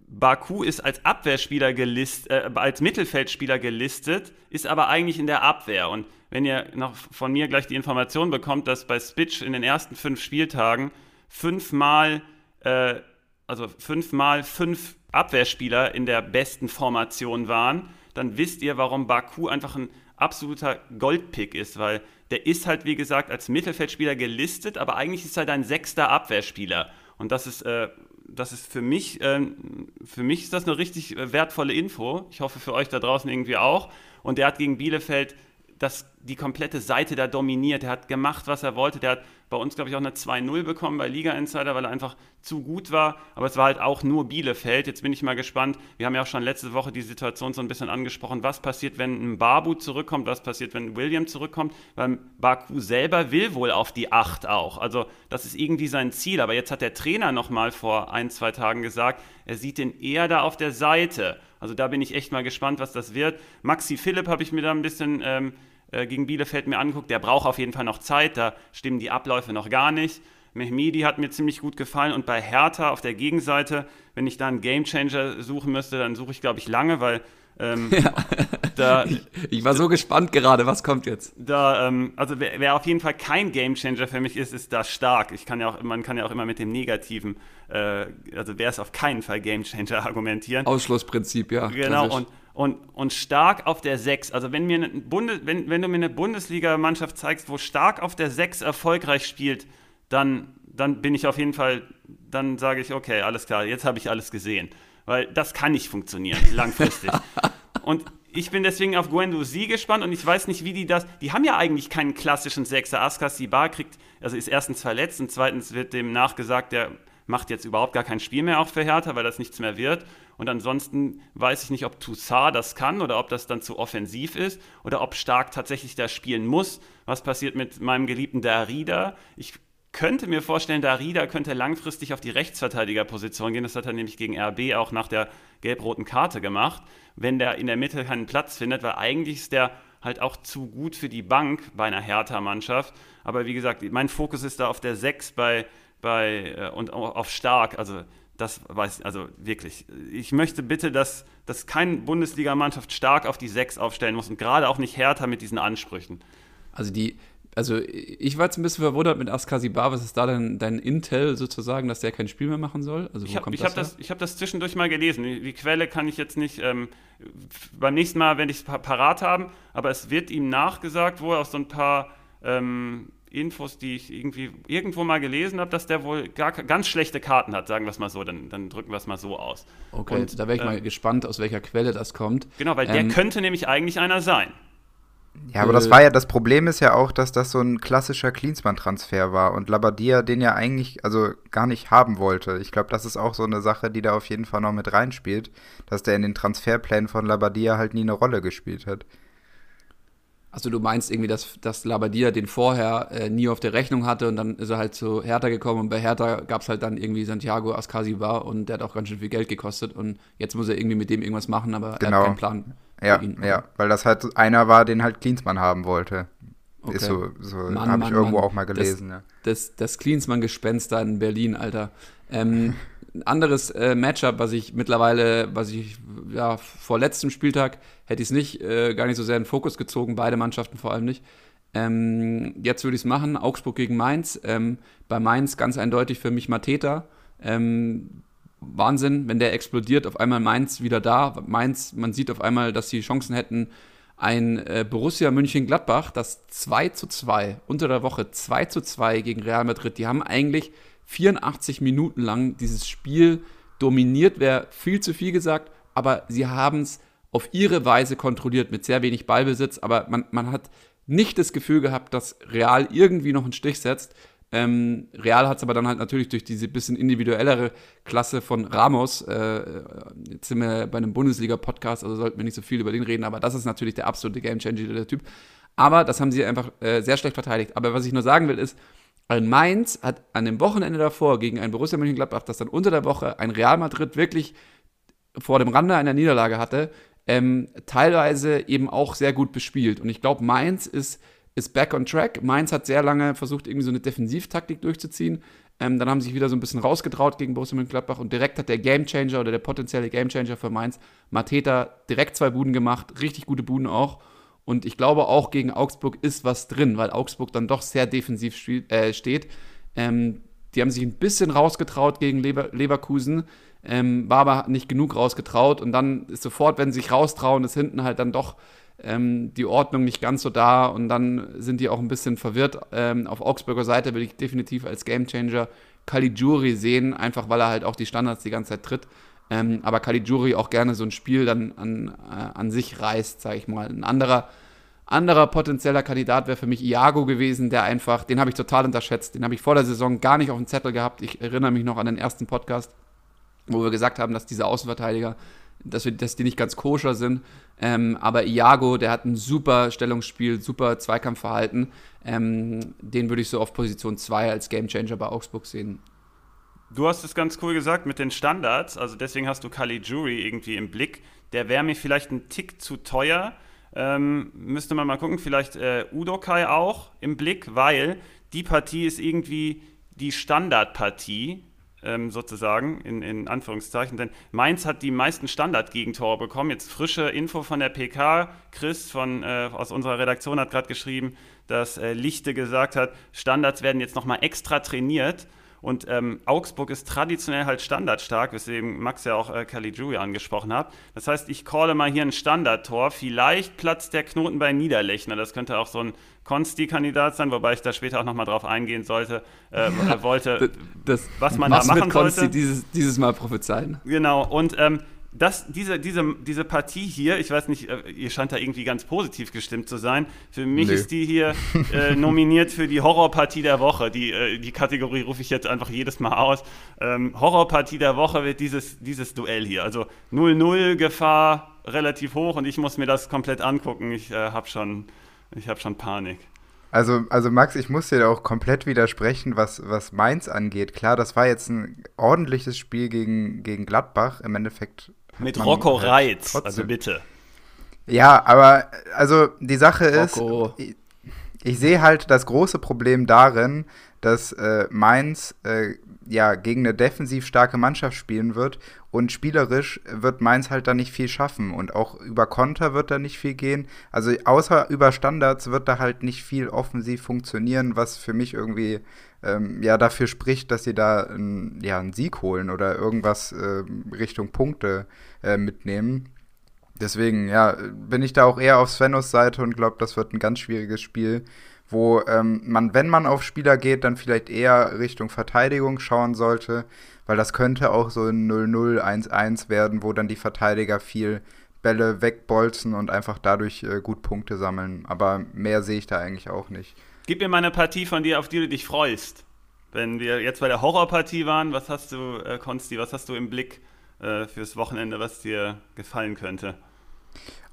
Speaker 1: Baku ist als Abwehrspieler gelistet, äh, als Mittelfeldspieler gelistet, ist aber eigentlich in der Abwehr. Und wenn ihr noch von mir gleich die Information bekommt, dass bei Spitch in den ersten fünf Spieltagen fünfmal, äh, also fünfmal fünf Abwehrspieler in der besten Formation waren, dann wisst ihr, warum Baku einfach ein absoluter Goldpick ist, weil der ist halt, wie gesagt, als Mittelfeldspieler gelistet, aber eigentlich ist er dein sechster Abwehrspieler. Und das ist, äh, das ist für mich, äh, für mich ist das eine richtig äh, wertvolle Info. Ich hoffe für euch da draußen irgendwie auch. Und der hat gegen Bielefeld das, die komplette Seite da dominiert. Er hat gemacht, was er wollte. Der hat bei uns, glaube ich, auch eine 2-0 bekommen bei Liga Insider, weil er einfach zu gut war. Aber es war halt auch nur Bielefeld. Jetzt bin ich mal gespannt. Wir haben ja auch schon letzte Woche die Situation so ein bisschen angesprochen. Was passiert, wenn ein Babu zurückkommt? Was passiert, wenn William zurückkommt? Weil Baku selber will wohl auf die 8 auch. Also, das ist irgendwie sein Ziel. Aber jetzt hat der Trainer nochmal vor ein, zwei Tagen gesagt, er sieht den eher da auf der Seite. Also, da bin ich echt mal gespannt, was das wird. Maxi Philipp habe ich mir da ein bisschen. Ähm, äh, gegen Bielefeld mir anguckt, der braucht auf jeden Fall noch Zeit, da stimmen die Abläufe noch gar nicht. Mehmedi hat mir ziemlich gut gefallen und bei Hertha auf der Gegenseite, wenn ich da einen Gamechanger suchen müsste, dann suche ich, glaube ich, lange, weil ähm, ja.
Speaker 3: da, ich, ich, war so gespannt gerade, was kommt jetzt?
Speaker 1: Da, ähm, also wer, wer, auf jeden Fall kein Gamechanger für mich ist, ist da stark. Ich kann ja auch, man kann ja auch immer mit dem Negativen, äh, also wer ist auf keinen Fall Gamechanger argumentieren.
Speaker 3: Ausschlussprinzip, ja.
Speaker 1: Genau, und und, und stark auf der 6. Also wenn, mir eine Bunde, wenn, wenn du mir eine Bundesliga-Mannschaft zeigst, wo stark auf der 6 erfolgreich spielt, dann, dann bin ich auf jeden Fall, dann sage ich, okay, alles klar, jetzt habe ich alles gesehen. Weil das kann nicht funktionieren, langfristig. und ich bin deswegen auf Gwendo Sie gespannt und ich weiß nicht, wie die das. Die haben ja eigentlich keinen klassischen Sechser. Askas Sibar kriegt, also ist erstens verletzt und zweitens wird dem nachgesagt, der macht jetzt überhaupt gar kein Spiel mehr auch für Hertha, weil das nichts mehr wird. Und ansonsten weiß ich nicht, ob Toussaint das kann oder ob das dann zu offensiv ist oder ob Stark tatsächlich da spielen muss. Was passiert mit meinem geliebten Darida? Ich könnte mir vorstellen, Darida könnte langfristig auf die Rechtsverteidigerposition gehen. Das hat er nämlich gegen RB auch nach der gelb-roten Karte gemacht, wenn der in der Mitte keinen Platz findet, weil eigentlich ist der halt auch zu gut für die Bank bei einer Hertha-Mannschaft. Aber wie gesagt, mein Fokus ist da auf der 6 bei, bei, äh, und auf Stark. Also das weiß also wirklich. Ich möchte bitte, dass, dass keine Bundesligamannschaft stark auf die 6 aufstellen muss und gerade auch nicht Hertha mit diesen Ansprüchen.
Speaker 3: Also die, also ich war jetzt ein bisschen verwundert mit Askasibar, was ist da denn dein Intel sozusagen, dass der kein Spiel mehr machen soll?
Speaker 1: Also ich habe das, das, hab das zwischendurch mal gelesen. Die, die Quelle kann ich jetzt nicht, ähm, beim nächsten Mal werde ich es parat haben, aber es wird ihm nachgesagt, wohl aus so ein paar ähm, Infos, die ich irgendwie irgendwo mal gelesen habe, dass der wohl gar, ganz schlechte Karten hat, sagen wir es mal so, dann, dann drücken wir es mal so aus.
Speaker 3: Okay, Und, da wäre ich äh, mal gespannt, aus welcher Quelle das kommt.
Speaker 1: Genau, weil ähm, der könnte nämlich eigentlich einer sein.
Speaker 2: Ja, aber das war ja, das Problem ist ja auch, dass das so ein klassischer Klinsmann-Transfer war und Labadia den ja eigentlich, also gar nicht haben wollte. Ich glaube, das ist auch so eine Sache, die da auf jeden Fall noch mit reinspielt, dass der in den Transferplänen von Labadia halt nie eine Rolle gespielt hat.
Speaker 3: Also du meinst irgendwie, dass, dass Labadia den vorher äh, nie auf der Rechnung hatte und dann ist er halt zu Hertha gekommen und bei Hertha gab es halt dann irgendwie Santiago Ascasibar und der hat auch ganz schön viel Geld gekostet und jetzt muss er irgendwie mit dem irgendwas machen, aber
Speaker 2: genau.
Speaker 3: er hat keinen Plan.
Speaker 2: Ja, ja, weil das halt einer war, den halt Klinsmann haben wollte. Okay. Ist so, so habe ich irgendwo Mann. auch mal gelesen.
Speaker 3: Das, ja. das, das Klinsmann-Gespenst da in Berlin, Alter. Ähm, ein anderes äh, Matchup, was ich mittlerweile, was ich ja vor letztem Spieltag hätte ich es nicht, äh, gar nicht so sehr in den Fokus gezogen, beide Mannschaften vor allem nicht. Ähm, jetzt würde ich es machen, Augsburg gegen Mainz. Ähm, bei Mainz ganz eindeutig für mich Mateta. Ähm, Wahnsinn, wenn der explodiert, auf einmal Mainz wieder da. Mainz, man sieht auf einmal, dass sie Chancen hätten, ein äh, Borussia München-Gladbach, das 2 zu 2, unter der Woche 2 zu 2 gegen Real Madrid, die haben eigentlich 84 Minuten lang dieses Spiel dominiert, wäre viel zu viel gesagt, aber sie haben es auf ihre Weise kontrolliert mit sehr wenig Ballbesitz, aber man, man hat nicht das Gefühl gehabt, dass Real irgendwie noch einen Stich setzt. Ähm, Real hat es aber dann halt natürlich durch diese bisschen individuellere Klasse von Ramos, äh, jetzt sind wir bei einem Bundesliga-Podcast, also sollten wir nicht so viel über den reden, aber das ist natürlich der absolute Gamechanger, der Typ. Aber das haben sie einfach äh, sehr schlecht verteidigt. Aber was ich nur sagen will, ist, ein Mainz hat an dem Wochenende davor gegen ein Borussia Mönchengladbach, das dann unter der Woche ein Real Madrid wirklich vor dem Rande einer Niederlage hatte, ähm, teilweise eben auch sehr gut bespielt. Und ich glaube, Mainz ist ist back on track. Mainz hat sehr lange versucht, irgendwie so eine Defensivtaktik durchzuziehen. Ähm, dann haben sie sich wieder so ein bisschen rausgetraut gegen Borussia Mönchengladbach und direkt hat der Gamechanger oder der potenzielle Gamechanger für Mainz, Mateta, direkt zwei Buden gemacht, richtig gute Buden auch. Und ich glaube auch gegen Augsburg ist was drin, weil Augsburg dann doch sehr defensiv spielt, äh, steht. Ähm, die haben sich ein bisschen rausgetraut gegen Lever Leverkusen, ähm, war aber nicht genug rausgetraut. Und dann ist sofort, wenn sie sich raustrauen, ist hinten halt dann doch ähm, die Ordnung nicht ganz so da und dann sind die auch ein bisschen verwirrt. Ähm, auf Augsburger Seite will ich definitiv als Gamechanger Caligiuri sehen, einfach weil er halt auch die Standards die ganze Zeit tritt. Ähm, aber Caligiuri auch gerne so ein Spiel dann an, äh, an sich reißt, sage ich mal. Ein anderer, anderer potenzieller Kandidat wäre für mich Iago gewesen, der einfach, den habe ich total unterschätzt. Den habe ich vor der Saison gar nicht auf dem Zettel gehabt. Ich erinnere mich noch an den ersten Podcast, wo wir gesagt haben, dass diese Außenverteidiger dass, wir, dass die nicht ganz koscher sind. Ähm, aber Iago, der hat ein super Stellungsspiel, super Zweikampfverhalten. Ähm, den würde ich so auf Position 2 als Gamechanger bei Augsburg sehen.
Speaker 1: Du hast es ganz cool gesagt mit den Standards, also deswegen hast du Kali Jury irgendwie im Blick. Der wäre mir vielleicht ein Tick zu teuer. Ähm, müsste man mal gucken, vielleicht äh, Udokai auch im Blick, weil die Partie ist irgendwie die Standardpartie ähm, sozusagen, in, in Anführungszeichen. Denn Mainz hat die meisten Standardgegentore bekommen. Jetzt frische Info von der PK. Chris von, äh, aus unserer Redaktion hat gerade geschrieben, dass äh, Lichte gesagt hat, Standards werden jetzt nochmal extra trainiert. Und ähm, Augsburg ist traditionell halt standardstark, weswegen Max ja auch äh, Caligiuri angesprochen hat. Das heißt, ich calle mal hier ein Standardtor. Vielleicht platzt der Knoten bei Niederlechner. Das könnte auch so ein Konsti-Kandidat sein, wobei ich da später auch nochmal drauf eingehen sollte, äh, ja, wollte,
Speaker 3: das, was man da machen mit Konsti sollte. Dieses, dieses Mal prophezeien.
Speaker 1: Genau, und ähm, das, diese, diese, diese Partie hier, ich weiß nicht, äh, ihr scheint da irgendwie ganz positiv gestimmt zu sein. Für mich Nö. ist die hier äh, nominiert für die Horrorpartie der Woche. Die, äh, die Kategorie rufe ich jetzt einfach jedes Mal aus. Ähm, Horrorpartie der Woche wird dieses, dieses Duell hier. Also 0-0 Gefahr relativ hoch und ich muss mir das komplett angucken. Ich äh, habe schon, hab schon Panik.
Speaker 2: Also, also Max, ich muss dir auch komplett widersprechen, was, was Mainz angeht. Klar, das war jetzt ein ordentliches Spiel gegen, gegen Gladbach. Im Endeffekt.
Speaker 1: Mit Rocco halt Reitz, also bitte.
Speaker 2: Ja, aber also die Sache ist, ich, ich sehe halt das große Problem darin, dass äh, Mainz äh, ja gegen eine defensiv starke Mannschaft spielen wird und spielerisch wird Mainz halt da nicht viel schaffen und auch über Konter wird da nicht viel gehen. Also außer über Standards wird da halt nicht viel offensiv funktionieren, was für mich irgendwie ähm, ja dafür spricht, dass sie da ein, ja, einen Sieg holen oder irgendwas äh, Richtung Punkte äh, mitnehmen. Deswegen, ja, bin ich da auch eher auf Svenos Seite und glaube, das wird ein ganz schwieriges Spiel wo ähm, man, wenn man auf Spieler geht, dann vielleicht eher Richtung Verteidigung schauen sollte, weil das könnte auch so ein 0-0, 1-1 werden, wo dann die Verteidiger viel Bälle wegbolzen und einfach dadurch äh, gut Punkte sammeln. Aber mehr sehe ich da eigentlich auch nicht.
Speaker 1: Gib mir mal eine Partie von dir, auf die du dich freust. Wenn wir jetzt bei der Horrorpartie waren, was hast du, äh, Konsti, was hast du im Blick äh, fürs Wochenende, was dir gefallen könnte?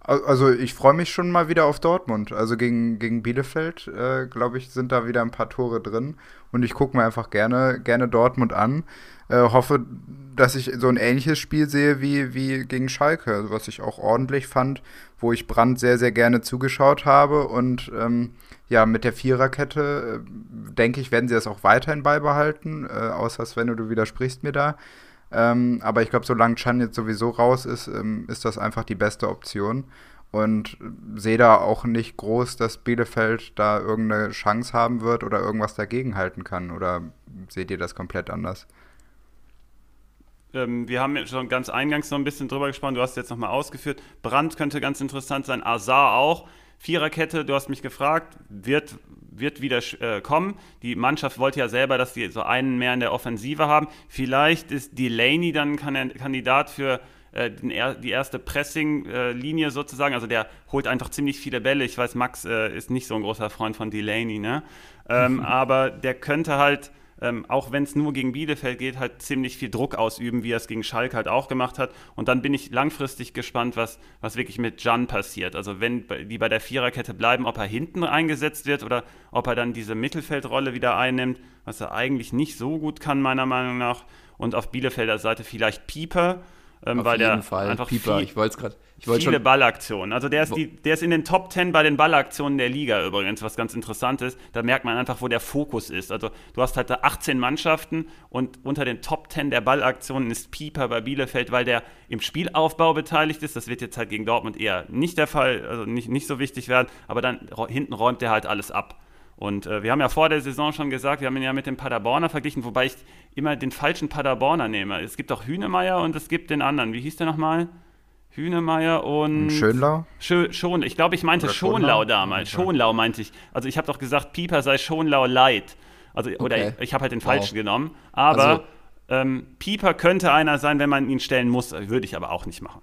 Speaker 2: Also ich freue mich schon mal wieder auf Dortmund. Also gegen, gegen Bielefeld, äh, glaube ich, sind da wieder ein paar Tore drin. Und ich gucke mir einfach gerne, gerne Dortmund an. Äh, hoffe, dass ich so ein ähnliches Spiel sehe wie, wie gegen Schalke, was ich auch ordentlich fand, wo ich Brand sehr, sehr gerne zugeschaut habe. Und ähm, ja, mit der Viererkette, äh, denke ich, werden sie das auch weiterhin beibehalten. Äh, außer Sven, du widersprichst mir da. Ähm, aber ich glaube, solange Chan jetzt sowieso raus ist, ähm, ist das einfach die beste Option. Und sehe da auch nicht groß, dass Bielefeld da irgendeine Chance haben wird oder irgendwas dagegen halten kann. Oder seht ihr das komplett anders?
Speaker 1: Ähm, wir haben schon ganz eingangs noch ein bisschen drüber gesprochen. Du hast jetzt nochmal ausgeführt. Brand könnte ganz interessant sein. Azar auch. Viererkette, du hast mich gefragt, wird, wird wieder äh, kommen. Die Mannschaft wollte ja selber, dass sie so einen mehr in der Offensive haben. Vielleicht ist Delaney dann ein Kandidat für äh, den, die erste Pressing-Linie sozusagen. Also der holt einfach ziemlich viele Bälle. Ich weiß, Max äh, ist nicht so ein großer Freund von Delaney, ne? Ähm, aber der könnte halt ähm, auch wenn es nur gegen Bielefeld geht, halt ziemlich viel Druck ausüben, wie er es gegen Schalke halt auch gemacht hat. Und dann bin ich langfristig gespannt, was, was wirklich mit Jan passiert. Also wenn die bei der Viererkette bleiben, ob er hinten eingesetzt wird oder ob er dann diese Mittelfeldrolle wieder einnimmt, was er eigentlich nicht so gut kann, meiner Meinung nach. Und auf Bielefelder Seite vielleicht Pieper ähm, Auf weil jeden der Fall. einfach Pieper.
Speaker 3: Viel, ich wollte gerade.
Speaker 1: Viele schon Ballaktionen. Also der ist, die, der ist in den Top 10 bei den Ballaktionen der Liga übrigens, was ganz interessant ist. Da merkt man einfach, wo der Fokus ist. Also du hast halt da 18 Mannschaften und unter den Top 10 der Ballaktionen ist Pieper bei Bielefeld, weil der im Spielaufbau beteiligt ist. Das wird jetzt halt gegen Dortmund eher nicht der Fall, also nicht, nicht so wichtig werden. Aber dann hinten räumt er halt alles ab. Und äh, wir haben ja vor der Saison schon gesagt, wir haben ihn ja mit dem Paderborner verglichen, wobei ich immer den falschen Paderborner nehme. Es gibt auch Hünemeyer und es gibt den anderen. Wie hieß der nochmal? Hünemeyer und.
Speaker 2: Schönlau?
Speaker 1: Schö schon, ich glaube, ich meinte Schonlau, Schonlau damals. Okay. Schonlau meinte ich. Also ich habe doch gesagt, Pieper sei Schonlau light. Also, okay. oder ich, ich habe halt den falschen wow. genommen. Aber also, ähm, Pieper könnte einer sein, wenn man ihn stellen muss. Würde ich aber auch nicht machen.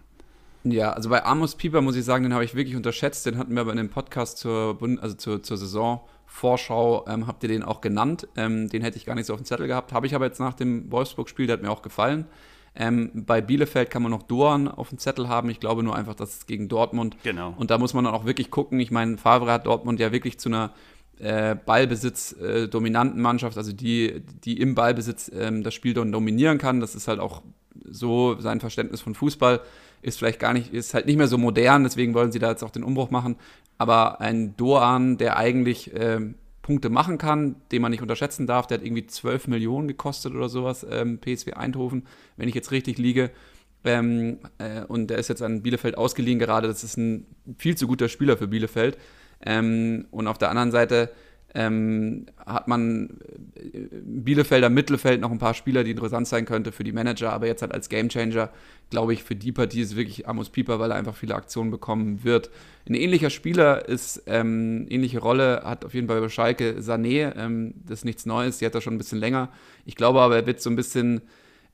Speaker 3: Ja, also bei Amos Pieper muss ich sagen, den habe ich wirklich unterschätzt. Den hatten wir aber in dem Podcast zur, Bund also zur, zur Saison Vorschau ähm, habt ihr den auch genannt. Ähm, den hätte ich gar nicht so auf dem Zettel gehabt. Habe ich aber jetzt nach dem Wolfsburg-Spiel, der hat mir auch gefallen. Ähm, bei Bielefeld kann man noch Doan auf dem Zettel haben. Ich glaube nur einfach, dass es gegen Dortmund.
Speaker 1: Genau.
Speaker 3: Und da muss man dann auch wirklich gucken. Ich meine, Favre hat Dortmund ja wirklich zu einer äh, Ballbesitz äh, dominanten Mannschaft, also die, die im Ballbesitz ähm, das Spiel dann dominieren kann. Das ist halt auch so sein Verständnis von Fußball ist vielleicht gar nicht, ist halt nicht mehr so modern, deswegen wollen sie da jetzt auch den Umbruch machen. Aber ein Doan, der eigentlich äh, Punkte machen kann, den man nicht unterschätzen darf, der hat irgendwie 12 Millionen gekostet oder sowas, ähm, PSW Eindhoven, wenn ich jetzt richtig liege. Ähm, äh, und der ist jetzt an Bielefeld ausgeliehen gerade. Das ist ein viel zu guter Spieler für Bielefeld. Ähm, und auf der anderen Seite ähm, hat man äh, Bielefelder Mittelfeld noch ein paar Spieler, die interessant sein könnte für die Manager, aber jetzt halt als Gamechanger, glaube ich, für die Partie ist wirklich Amos Pieper, weil er einfach viele Aktionen bekommen wird. Ein ähnlicher Spieler ist, ähm, ähnliche Rolle hat auf jeden Fall bei Schalke Sané, ähm, das ist nichts Neues, die hat er schon ein bisschen länger. Ich glaube aber, er wird so ein bisschen,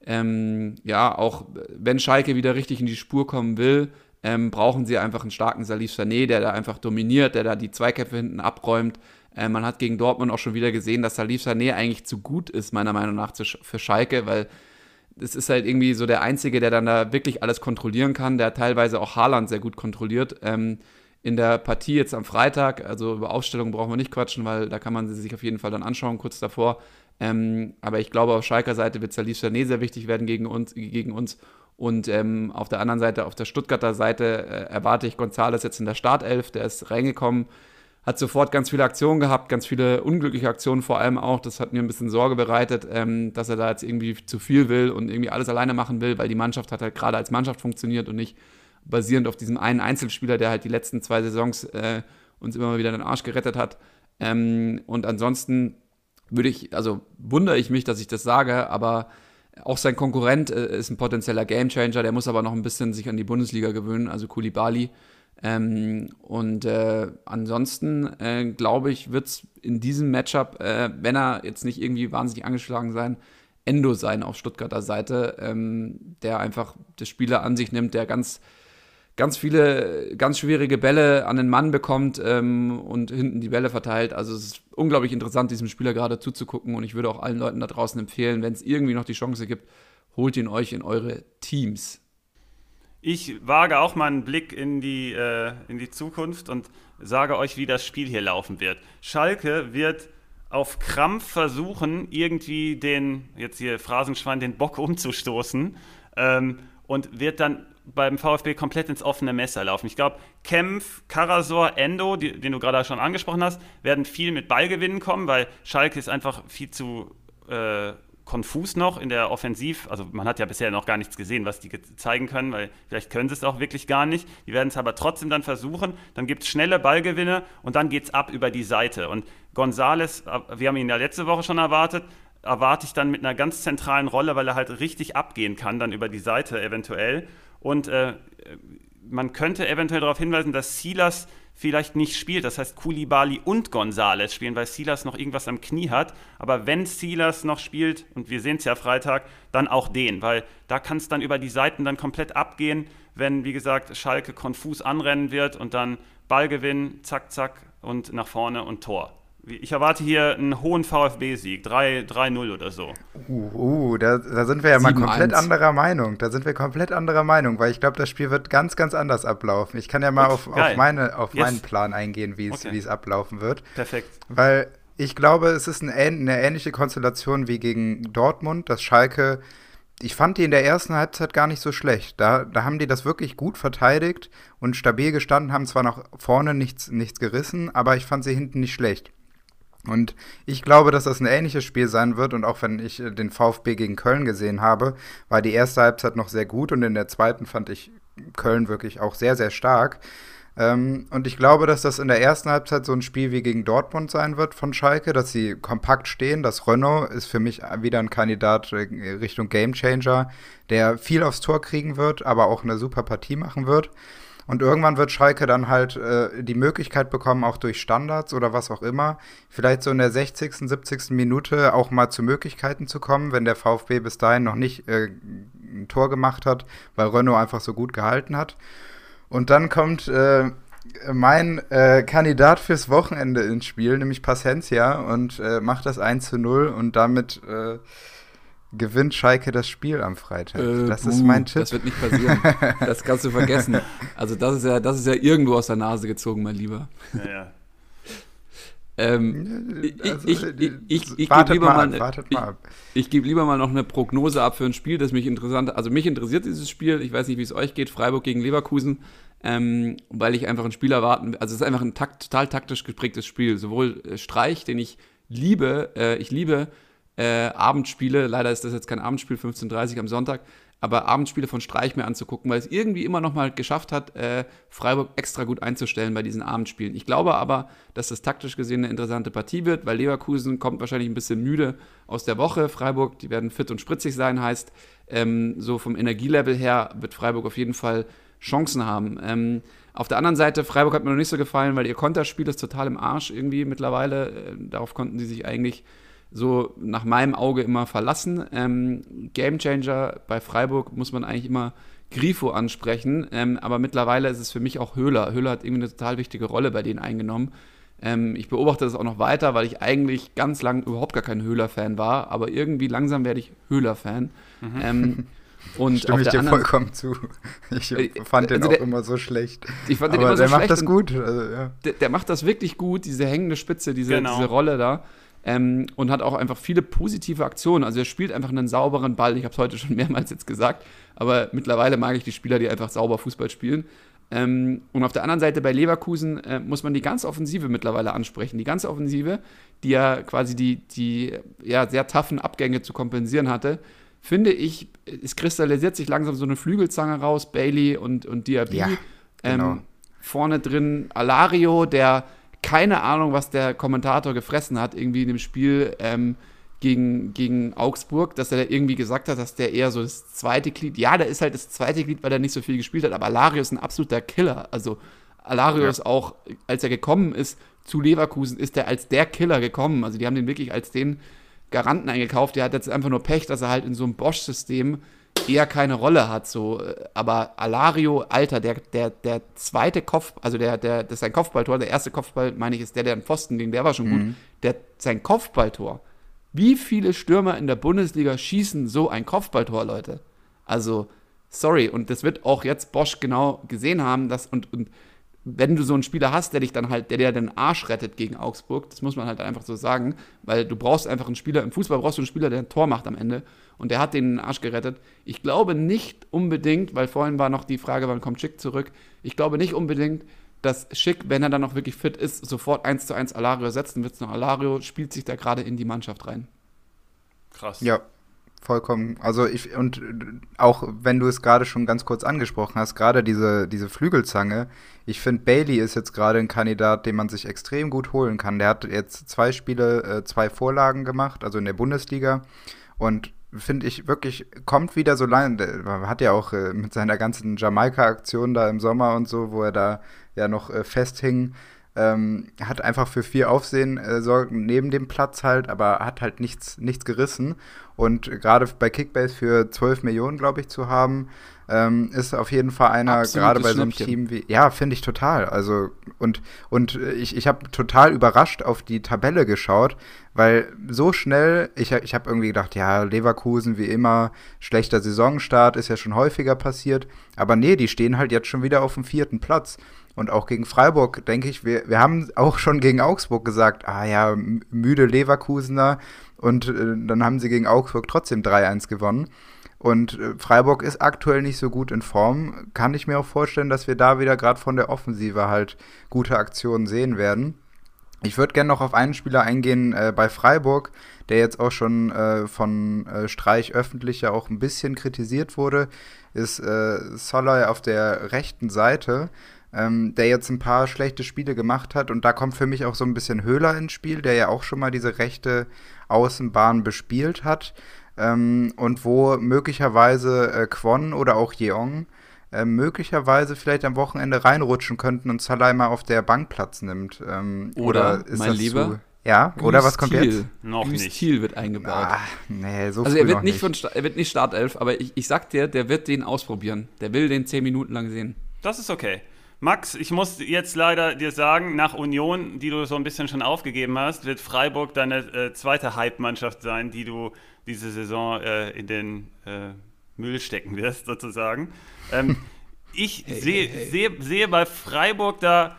Speaker 3: ähm, ja, auch wenn Schalke wieder richtig in die Spur kommen will, ähm, brauchen sie einfach einen starken Salif Sané, der da einfach dominiert, der da die Zweikämpfe hinten abräumt, äh, man hat gegen Dortmund auch schon wieder gesehen, dass Salif Sané eigentlich zu gut ist, meiner Meinung nach, für Schalke, weil es ist halt irgendwie so der Einzige, der dann da wirklich alles kontrollieren kann, der teilweise auch Haaland sehr gut kontrolliert. Ähm, in der Partie jetzt am Freitag. Also über Aufstellungen brauchen wir nicht quatschen, weil da kann man sie sich auf jeden Fall dann anschauen, kurz davor. Ähm, aber ich glaube, auf Schalker Seite wird Salif Sané sehr wichtig werden gegen uns. Gegen uns. Und ähm, auf der anderen Seite, auf der Stuttgarter Seite, äh, erwarte ich Gonzales jetzt in der Startelf. Der ist reingekommen, hat sofort ganz viele Aktionen gehabt, ganz viele unglückliche Aktionen vor allem auch. Das hat mir ein bisschen Sorge bereitet, ähm, dass er da jetzt irgendwie zu viel will und irgendwie alles alleine machen will, weil die Mannschaft hat halt gerade als Mannschaft funktioniert und nicht basierend auf diesem einen Einzelspieler, der halt die letzten zwei Saisons äh, uns immer mal wieder den Arsch gerettet hat. Ähm, und ansonsten würde ich, also wundere ich mich, dass ich das sage, aber auch sein Konkurrent äh, ist ein potenzieller Gamechanger, der muss aber noch ein bisschen sich an die Bundesliga gewöhnen, also Kulibali. Ähm, und äh, ansonsten äh, glaube ich, wird es in diesem Matchup, äh, wenn er jetzt nicht irgendwie wahnsinnig angeschlagen sein, Endo sein auf Stuttgarter Seite, ähm, der einfach das Spieler an sich nimmt, der ganz ganz viele ganz schwierige Bälle an den Mann bekommt ähm, und hinten die Bälle verteilt. Also es ist unglaublich interessant, diesem Spieler gerade zuzugucken und ich würde auch allen Leuten da draußen empfehlen, wenn es irgendwie noch die Chance gibt, holt ihn euch in eure Teams.
Speaker 1: Ich wage auch mal einen Blick in die, äh, in die Zukunft und sage euch, wie das Spiel hier laufen wird. Schalke wird auf Krampf versuchen, irgendwie den, jetzt hier Phrasenschwein, den Bock umzustoßen ähm, und wird dann beim VfB komplett ins offene Messer laufen. Ich glaube, Kempf, Karasor, Endo, die, den du gerade schon angesprochen hast, werden viel mit Ballgewinnen kommen, weil Schalke ist einfach viel zu äh, konfus noch in der Offensiv. Also man hat ja bisher noch gar nichts gesehen, was die zeigen können, weil vielleicht können sie es auch wirklich gar nicht. Die werden es aber trotzdem dann versuchen. Dann gibt es schnelle Ballgewinne und dann geht es ab über die Seite. Und Gonzales, äh, wir haben ihn ja letzte Woche schon erwartet, erwarte ich dann mit einer ganz zentralen Rolle, weil er halt richtig abgehen kann, dann über die Seite eventuell. Und äh, man könnte eventuell darauf hinweisen, dass Silas vielleicht nicht spielt. Das heißt, Kulibali und Gonzales spielen, weil Silas noch irgendwas am Knie hat. Aber wenn Silas noch spielt, und wir sehen es ja Freitag, dann auch den, weil da kann es dann über die Seiten dann komplett abgehen, wenn, wie gesagt, Schalke konfus anrennen wird und dann Ballgewinn, zack, zack und nach vorne und Tor. Ich erwarte hier einen hohen VfB-Sieg, 3-0 oder so.
Speaker 2: Uh, uh da, da sind wir ja mal komplett anderer Meinung. Da sind wir komplett anderer Meinung, weil ich glaube, das Spiel wird ganz, ganz anders ablaufen. Ich kann ja mal auf, auf, meine, auf yes. meinen Plan eingehen, wie okay. es ablaufen wird.
Speaker 1: Perfekt.
Speaker 2: Weil ich glaube, es ist eine, eine ähnliche Konstellation wie gegen Dortmund, dass Schalke ich fand die in der ersten Halbzeit gar nicht so schlecht. Da, da haben die das wirklich gut verteidigt und stabil gestanden, haben zwar nach vorne nichts, nichts gerissen, aber ich fand sie hinten nicht schlecht. Und ich glaube, dass das ein ähnliches Spiel sein wird. Und auch wenn ich äh, den VfB gegen Köln gesehen habe, war die erste Halbzeit noch sehr gut und in der zweiten fand ich Köln wirklich auch sehr, sehr stark. Ähm, und ich glaube, dass das in der ersten Halbzeit so ein Spiel wie gegen Dortmund sein wird von Schalke, dass sie kompakt stehen. Das Renault ist für mich wieder ein Kandidat äh, Richtung Gamechanger, der viel aufs Tor kriegen wird, aber auch eine super Partie machen wird. Und irgendwann wird Schalke dann halt äh, die Möglichkeit bekommen, auch durch Standards oder was auch immer, vielleicht so in der 60., 70. Minute auch mal zu Möglichkeiten zu kommen, wenn der VfB bis dahin noch nicht äh, ein Tor gemacht hat, weil Renault einfach so gut gehalten hat. Und dann kommt äh, mein äh, Kandidat fürs Wochenende ins Spiel, nämlich Pacencia, und äh, macht das 1 zu 0 und damit äh, gewinnt Schalke das Spiel am Freitag.
Speaker 3: Äh, das buh, ist mein Tipp. Das wird nicht passieren. das kannst du vergessen. Also das ist ja, das ist ja irgendwo aus der Nase gezogen, mein Lieber. Ja, ja. ähm, also, ich, ich, ich, ich gebe lieber mal, ab, mal ich, ich gebe lieber mal noch eine Prognose ab für ein Spiel, das mich interessant, also mich interessiert dieses Spiel. Ich weiß nicht, wie es euch geht. Freiburg gegen Leverkusen, ähm, weil ich einfach ein Spiel erwarten. Also es ist einfach ein takt, total taktisch geprägtes Spiel. Sowohl äh, Streich, den ich liebe, äh, ich liebe äh, Abendspiele, leider ist das jetzt kein Abendspiel, 15.30 Uhr am Sonntag, aber Abendspiele von Streich mir anzugucken, weil es irgendwie immer noch mal geschafft hat, äh, Freiburg extra gut einzustellen bei diesen Abendspielen. Ich glaube aber, dass das taktisch gesehen eine interessante Partie wird, weil Leverkusen kommt wahrscheinlich ein bisschen müde aus der Woche. Freiburg, die werden fit und spritzig sein, heißt, ähm, so vom Energielevel her wird Freiburg auf jeden Fall Chancen haben. Ähm, auf der anderen Seite, Freiburg hat mir noch nicht so gefallen, weil ihr Konterspiel ist total im Arsch irgendwie mittlerweile. Äh, darauf konnten sie sich eigentlich so nach meinem Auge immer verlassen. Ähm, Gamechanger bei Freiburg muss man eigentlich immer Grifo ansprechen, ähm, aber mittlerweile ist es für mich auch Höhler. Höhler hat irgendwie eine total wichtige Rolle bei denen eingenommen. Ähm, ich beobachte das auch noch weiter, weil ich eigentlich ganz lang überhaupt gar kein Höhler-Fan war, aber irgendwie langsam werde ich Höhler-Fan. Mhm. Ähm, Und
Speaker 2: Stimme ich dir anderen, vollkommen zu. Ich äh, fand also den auch der, immer so schlecht.
Speaker 3: Ich fand
Speaker 2: den
Speaker 3: Aber immer so
Speaker 2: der macht das gut. Also, ja.
Speaker 3: der, der, macht das wirklich gut, diese hängende Spitze, diese, genau. diese Rolle da. Ähm, und hat auch einfach viele positive Aktionen. Also er spielt einfach einen sauberen Ball. Ich habe es heute schon mehrmals jetzt gesagt. Aber mittlerweile mag ich die Spieler, die einfach sauber Fußball spielen. Ähm, und auf der anderen Seite bei Leverkusen äh, muss man die ganze Offensive mittlerweile ansprechen. Die ganze Offensive, die ja quasi die, die ja, sehr taffen Abgänge zu kompensieren hatte, finde ich, es kristallisiert sich langsam so eine Flügelzange raus, Bailey und, und Diaby. Ja, genau. ähm, vorne drin Alario, der keine Ahnung, was der Kommentator gefressen hat, irgendwie in dem Spiel ähm, gegen, gegen Augsburg, dass er irgendwie gesagt hat, dass der eher so das zweite Glied, ja, der ist halt das zweite Glied, weil er nicht so viel gespielt hat, aber Alario ist ein absoluter Killer. Also Alario ja. ist auch, als er gekommen ist zu Leverkusen, ist er als der Killer gekommen. Also die haben den wirklich als den Garanten eingekauft. Der hat jetzt einfach nur Pech, dass er halt in so einem Bosch-System eher keine Rolle hat. So. Aber Alario, Alter, der, der, der zweite Kopf, also der, der, das ist sein Kopfballtor, der erste Kopfball, meine ich, ist der, der einen Pfosten ging, der war schon mhm. gut. Der, sein Kopfballtor. Wie viele Stürmer in der Bundesliga schießen so ein Kopfballtor, Leute? Also, sorry, und das wird auch jetzt Bosch genau gesehen haben, dass, und, und wenn du so einen Spieler hast, der dich dann halt, der dir den Arsch rettet gegen Augsburg, das muss man halt einfach so sagen, weil du brauchst einfach einen Spieler, im Fußball brauchst du einen Spieler, der ein Tor macht am Ende und der hat den Arsch gerettet. Ich glaube nicht unbedingt, weil vorhin war noch die Frage, wann kommt Schick zurück, ich glaube nicht unbedingt, dass Schick, wenn er dann noch wirklich fit ist, sofort 1 zu 1 Alario setzt, dann wird es noch Alario, spielt sich da gerade in die Mannschaft rein.
Speaker 2: Krass. Ja, vollkommen. Also ich, und auch wenn du es gerade schon ganz kurz angesprochen hast, gerade diese, diese Flügelzange, ich finde, Bailey ist jetzt gerade ein Kandidat, den man sich extrem gut holen kann. Der hat jetzt zwei Spiele, äh, zwei Vorlagen gemacht, also in der Bundesliga. Und finde ich wirklich, kommt wieder so lange, hat ja auch äh, mit seiner ganzen Jamaika-Aktion da im Sommer und so, wo er da ja noch äh, festhing, ähm, hat einfach für viel Aufsehen äh, sorgen neben dem Platz halt, aber hat halt nichts, nichts gerissen. Und gerade bei Kickbase für 12 Millionen, glaube ich, zu haben, ähm, ist auf jeden Fall einer, gerade bei so einem Team wie, ja, finde ich total. Also, und, und ich, ich habe total überrascht auf die Tabelle geschaut, weil so schnell, ich, ich habe irgendwie gedacht, ja, Leverkusen wie immer, schlechter Saisonstart, ist ja schon häufiger passiert. Aber nee, die stehen halt jetzt schon wieder auf dem vierten Platz. Und auch gegen Freiburg, denke ich, wir, wir haben auch schon gegen Augsburg gesagt, ah ja, müde Leverkusener. Und äh, dann haben sie gegen Augsburg trotzdem 3-1 gewonnen. Und äh, Freiburg ist aktuell nicht so gut in Form. Kann ich mir auch vorstellen, dass wir da wieder gerade von der Offensive halt gute Aktionen sehen werden. Ich würde gerne noch auf einen Spieler eingehen äh, bei Freiburg, der jetzt auch schon äh, von äh, Streich öffentlich ja auch ein bisschen kritisiert wurde, ist äh, Soloy auf der rechten Seite ähm, der jetzt ein paar schlechte Spiele gemacht hat. Und da kommt für mich auch so ein bisschen Höhler ins Spiel, der ja auch schon mal diese rechte Außenbahn bespielt hat. Ähm, und wo möglicherweise äh, Kwon oder auch Yeong äh, möglicherweise vielleicht am Wochenende reinrutschen könnten und Salah mal auf der Bank Platz nimmt. Ähm,
Speaker 3: oder, oder ist mein das Lieber, zu,
Speaker 2: ja, oder was kommt Thiel. jetzt?
Speaker 3: Noch Güst nicht. Thiel wird eingebaut. Ah,
Speaker 2: nee, so
Speaker 3: also er wird nicht, nicht. Von, er wird nicht Startelf, aber ich, ich sag dir, der wird den ausprobieren. Der will den zehn Minuten lang sehen.
Speaker 1: Das ist okay. Max, ich muss jetzt leider dir sagen, nach Union, die du so ein bisschen schon aufgegeben hast, wird Freiburg deine äh, zweite Hype-Mannschaft sein, die du diese Saison äh, in den äh, Müll stecken wirst, sozusagen. Ähm, ich hey, sehe hey, hey. Seh, sehe bei Freiburg da,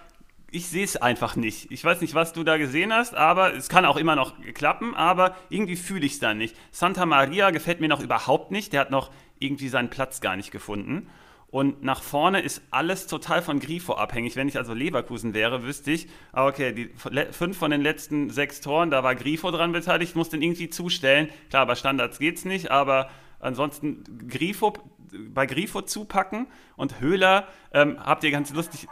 Speaker 1: ich sehe es einfach nicht. Ich weiß nicht, was du da gesehen hast, aber es kann auch immer noch klappen, aber irgendwie fühle ich es dann nicht. Santa Maria gefällt mir noch überhaupt nicht, der hat noch irgendwie seinen Platz gar nicht gefunden. Und nach vorne ist alles total von Grifo abhängig. Wenn ich also Leverkusen wäre, wüsste ich, ah, okay, die fünf von den letzten sechs Toren, da war Grifo dran beteiligt, muss den irgendwie zustellen. Klar, bei Standards geht's nicht, aber ansonsten Grifo, bei Grifo zupacken und Höhler ähm, habt ihr ganz lustig,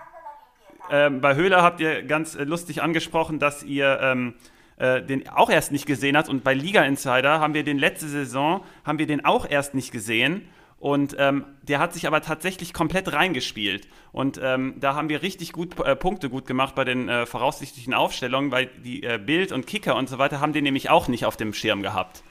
Speaker 1: ähm, bei Höhler habt ihr ganz lustig angesprochen, dass ihr ähm, äh, den auch erst nicht gesehen habt und bei Liga Insider haben wir den letzte Saison, haben wir den auch erst nicht gesehen und ähm, der hat sich aber tatsächlich komplett reingespielt. Und ähm, da haben wir richtig gut äh, Punkte gut gemacht bei den äh, voraussichtlichen Aufstellungen, weil die äh, Bild und Kicker und so weiter haben den nämlich auch nicht auf dem Schirm gehabt.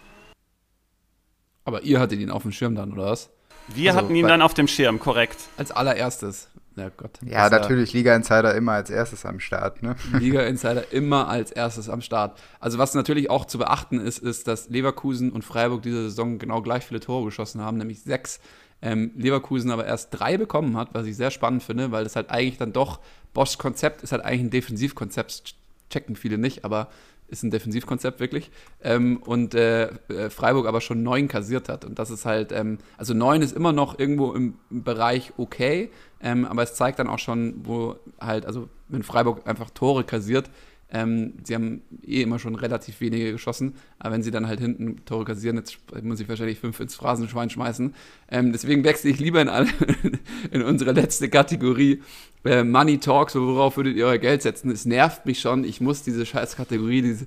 Speaker 3: Aber ihr hattet ihn auf dem Schirm dann, oder was?
Speaker 1: Wir also, hatten ihn dann auf dem Schirm, korrekt.
Speaker 3: Als allererstes. Ja, Gott.
Speaker 2: Ja, natürlich Liga Insider immer als erstes am Start, ne?
Speaker 3: Liga Insider immer als erstes am Start. Also was natürlich auch zu beachten ist, ist, dass Leverkusen und Freiburg diese Saison genau gleich viele Tore geschossen haben, nämlich sechs. Ähm, Leverkusen aber erst drei bekommen hat, was ich sehr spannend finde, weil das halt eigentlich dann doch, Boschs Konzept ist halt eigentlich ein Defensivkonzept, checken viele nicht, aber ist ein Defensivkonzept wirklich. Ähm, und äh, äh, Freiburg aber schon neun kassiert hat. Und das ist halt, ähm, also neun ist immer noch irgendwo im Bereich okay, ähm, aber es zeigt dann auch schon, wo halt, also wenn Freiburg einfach Tore kassiert, ähm, sie haben eh immer schon relativ wenige geschossen, aber wenn sie dann halt hinten Tore kassieren, jetzt muss ich wahrscheinlich fünf ins Phrasenschwein schmeißen. Ähm, deswegen wechsle ich lieber in, alle, in unsere letzte Kategorie äh, Money Talks, worauf würdet ihr euer Geld setzen? Es nervt mich schon, ich muss diese scheiß Kategorie, diese,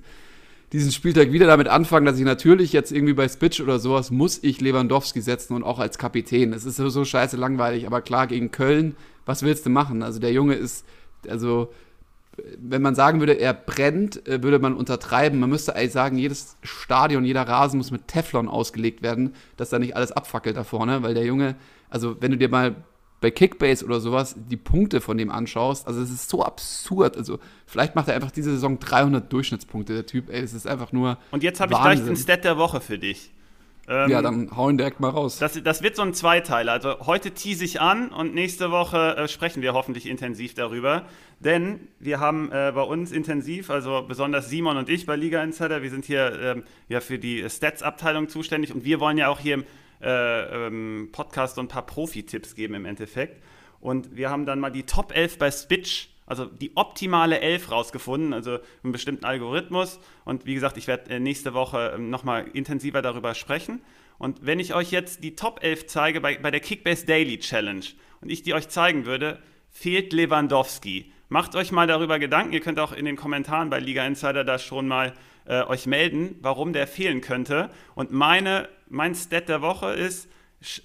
Speaker 3: diesen Spieltag wieder damit anfangen, dass ich natürlich jetzt irgendwie bei Spitch oder sowas muss ich Lewandowski setzen und auch als Kapitän. Es ist so, scheiße langweilig, aber klar, gegen Köln, was willst du machen? Also der Junge ist, also wenn man sagen würde, er brennt, äh, würde man untertreiben. Man müsste eigentlich sagen, jedes Stadion, jeder Rasen muss mit Teflon ausgelegt werden, dass da nicht alles abfackelt da vorne, weil der Junge, also wenn du dir mal bei Kickbase oder sowas die Punkte von dem anschaust, also es ist so absurd. Also vielleicht macht er einfach diese Saison 300 Durchschnittspunkte, der Typ. Ey, es ist einfach nur.
Speaker 1: Und jetzt habe ich gleich den Stat der Woche für dich.
Speaker 3: Ähm, ja, dann hau ihn direkt mal raus.
Speaker 1: Das, das wird so ein Zweiteiler. Also heute tease ich an und nächste Woche äh, sprechen wir hoffentlich intensiv darüber. Denn wir haben äh, bei uns intensiv, also besonders Simon und ich bei Liga Insider, wir sind hier ähm, ja für die Stats-Abteilung zuständig und wir wollen ja auch hier im äh, ähm, Podcast so ein paar Profi-Tipps geben im Endeffekt. Und wir haben dann mal die Top 11 bei Spitch also die optimale Elf rausgefunden, also einen bestimmten Algorithmus. Und wie gesagt, ich werde äh, nächste Woche ähm, nochmal intensiver darüber sprechen. Und wenn ich euch jetzt die Top 11 zeige bei, bei der Kickbase Daily Challenge und ich die euch zeigen würde, fehlt Lewandowski. Macht euch mal darüber Gedanken. Ihr könnt auch in den Kommentaren bei Liga Insider da schon mal äh, euch melden, warum der fehlen könnte. Und meine, mein Stat der Woche ist,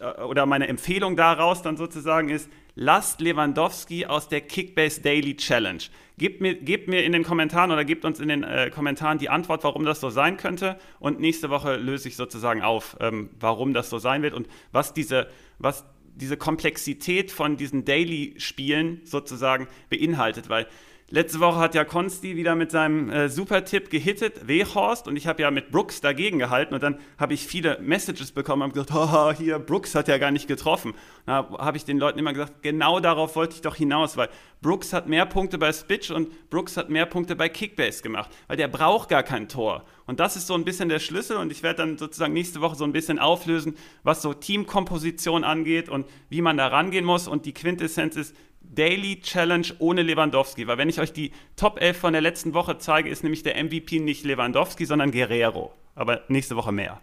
Speaker 1: äh, oder meine Empfehlung daraus dann sozusagen ist, lasst Lewandowski aus der Kickbase Daily Challenge. Gebt mir, gebt mir in den Kommentaren oder gebt uns in den äh, Kommentaren die Antwort, warum das so sein könnte. Und nächste Woche löse ich sozusagen auf, ähm, warum das so sein wird und was diese, was diese Komplexität von diesen Daily-Spielen sozusagen beinhaltet. Weil Letzte Woche hat ja Konsti wieder mit seinem äh, Super-Tipp gehittet, Wehorst, und ich habe ja mit Brooks dagegen gehalten und dann habe ich viele Messages bekommen und gesagt, haha, hier, Brooks hat ja gar nicht getroffen. Da habe ich den Leuten immer gesagt, genau darauf wollte ich doch hinaus, weil Brooks hat mehr Punkte bei Spitch und Brooks hat mehr Punkte bei Kickbase gemacht, weil der braucht gar kein Tor. Und das ist so ein bisschen der Schlüssel und ich werde dann sozusagen nächste Woche so ein bisschen auflösen, was so Teamkomposition angeht und wie man da rangehen muss. Und die Quintessenz ist, Daily Challenge ohne Lewandowski. Weil wenn ich euch die Top 11 von der letzten Woche zeige, ist nämlich der MVP nicht Lewandowski, sondern Guerrero. Aber nächste Woche mehr.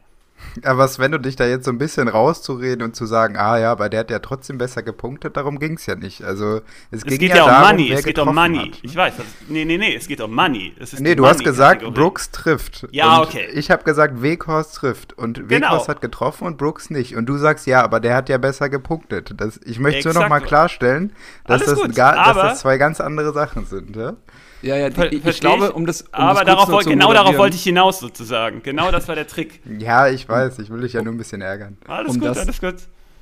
Speaker 2: Aber Sven, du dich da jetzt so ein bisschen rauszureden und zu sagen, ah ja, aber der hat ja trotzdem besser gepunktet, darum ging es ja nicht. Also es, es ging
Speaker 1: geht ja, um darum, Money, es geht um Money. Hat. Ich weiß, das, nee, nee, nee, es geht um Money. Es
Speaker 2: ist nee, du hast gesagt, Brooks trifft.
Speaker 1: Ja, und okay.
Speaker 2: Ich habe gesagt, Weghorst trifft und genau. Weghorst hat getroffen und Brooks nicht. Und du sagst, ja, aber der hat ja besser gepunktet. Das, ich möchte nur noch mal klarstellen, dass das, gar, dass das zwei ganz andere Sachen sind. Ja?
Speaker 3: Ja, ja, die, ich, ich glaube, um das. Um
Speaker 1: aber das darauf, genau darauf wollte ich hinaus sozusagen. Genau das war der Trick.
Speaker 2: ja, ich weiß, ich will dich ja nur ein bisschen ärgern.
Speaker 1: Alles
Speaker 3: um
Speaker 1: gut,
Speaker 3: das,
Speaker 1: alles gut.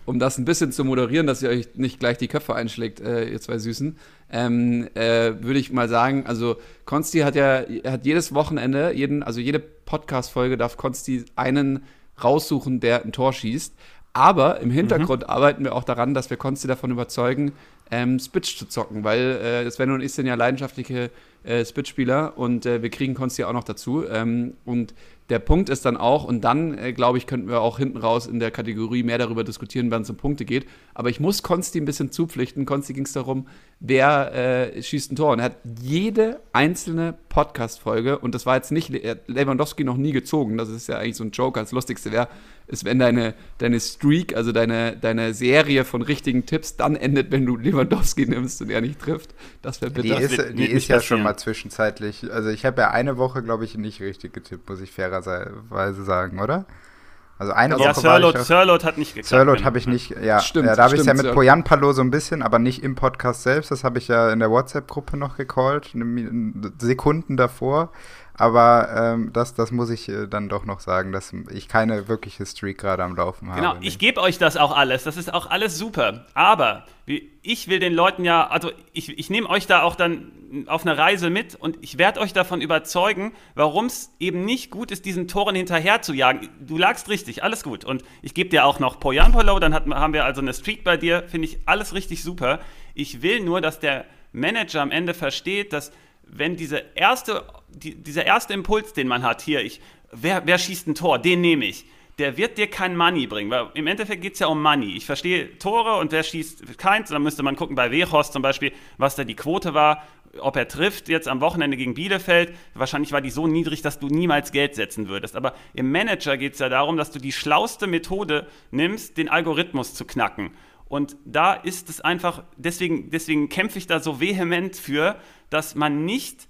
Speaker 3: Um das ein bisschen zu moderieren, dass ihr euch nicht gleich die Köpfe einschlägt, äh, ihr zwei Süßen, ähm, äh, würde ich mal sagen, also Konsti hat ja hat jedes Wochenende, jeden, also jede Podcast-Folge darf Konsti einen raussuchen, der ein Tor schießt. Aber im Hintergrund mhm. arbeiten wir auch daran, dass wir Konsti davon überzeugen, ähm, Spitch zu zocken, weil äh, Sven und ich sind ja leidenschaftliche äh, Spitspieler und äh, wir kriegen Konsti auch noch dazu. Ähm, und der Punkt ist dann auch, und dann, äh, glaube ich, könnten wir auch hinten raus in der Kategorie mehr darüber diskutieren, wann es um Punkte geht. Aber ich muss Konsti ein bisschen zupflichten. Konsti ging es darum, wer äh, schießt ein Tor. Und er hat jede einzelne Podcast-Folge, und das war jetzt nicht Lewandowski noch nie gezogen, das ist ja eigentlich so ein Joker, das Lustigste wäre, ist, wenn deine, deine Streak, also deine, deine Serie von richtigen Tipps dann endet, wenn du Lewandowski nimmst und er nicht trifft. Das wäre bitter.
Speaker 2: Die ist, die ist ja schon mal zwischenzeitlich. Also ich habe ja eine Woche, glaube ich, nicht richtig getippt, muss ich fairerweise sagen, oder? Also eine
Speaker 1: ja,
Speaker 2: Woche
Speaker 1: Sirlot, war ich Sirlot hat nicht geklappt.
Speaker 2: Sirlot habe ich nicht, ja. Stimmt, ja, da habe ich ja mit Poyan Palo so ein bisschen, aber nicht im Podcast selbst. Das habe ich ja in der WhatsApp-Gruppe noch gecallt, Sekunden davor. Aber ähm, das, das muss ich äh, dann doch noch sagen, dass ich keine wirkliche Streak gerade am Laufen habe.
Speaker 1: Genau, ich gebe euch das auch alles. Das ist auch alles super. Aber ich will den Leuten ja, also ich, ich nehme euch da auch dann auf eine Reise mit und ich werde euch davon überzeugen, warum es eben nicht gut ist, diesen Toren hinterher zu jagen. Du lagst richtig, alles gut. Und ich gebe dir auch noch Poyan Polo, dann hat, haben wir also eine Streak bei dir, finde ich alles richtig super. Ich will nur, dass der Manager am Ende versteht, dass wenn diese erste, die, dieser erste Impuls, den man hat, hier, ich, wer, wer schießt ein Tor, den nehme ich der wird dir kein Money bringen, weil im Endeffekt geht es ja um Money. Ich verstehe Tore und wer schießt keins, dann müsste man gucken bei Wechos zum Beispiel, was da die Quote war, ob er trifft jetzt am Wochenende gegen Bielefeld. Wahrscheinlich war die so niedrig, dass du niemals Geld setzen würdest. Aber im Manager geht es ja darum, dass du die schlauste Methode nimmst, den Algorithmus zu knacken. Und da ist es einfach, deswegen, deswegen kämpfe ich da so vehement für, dass man nicht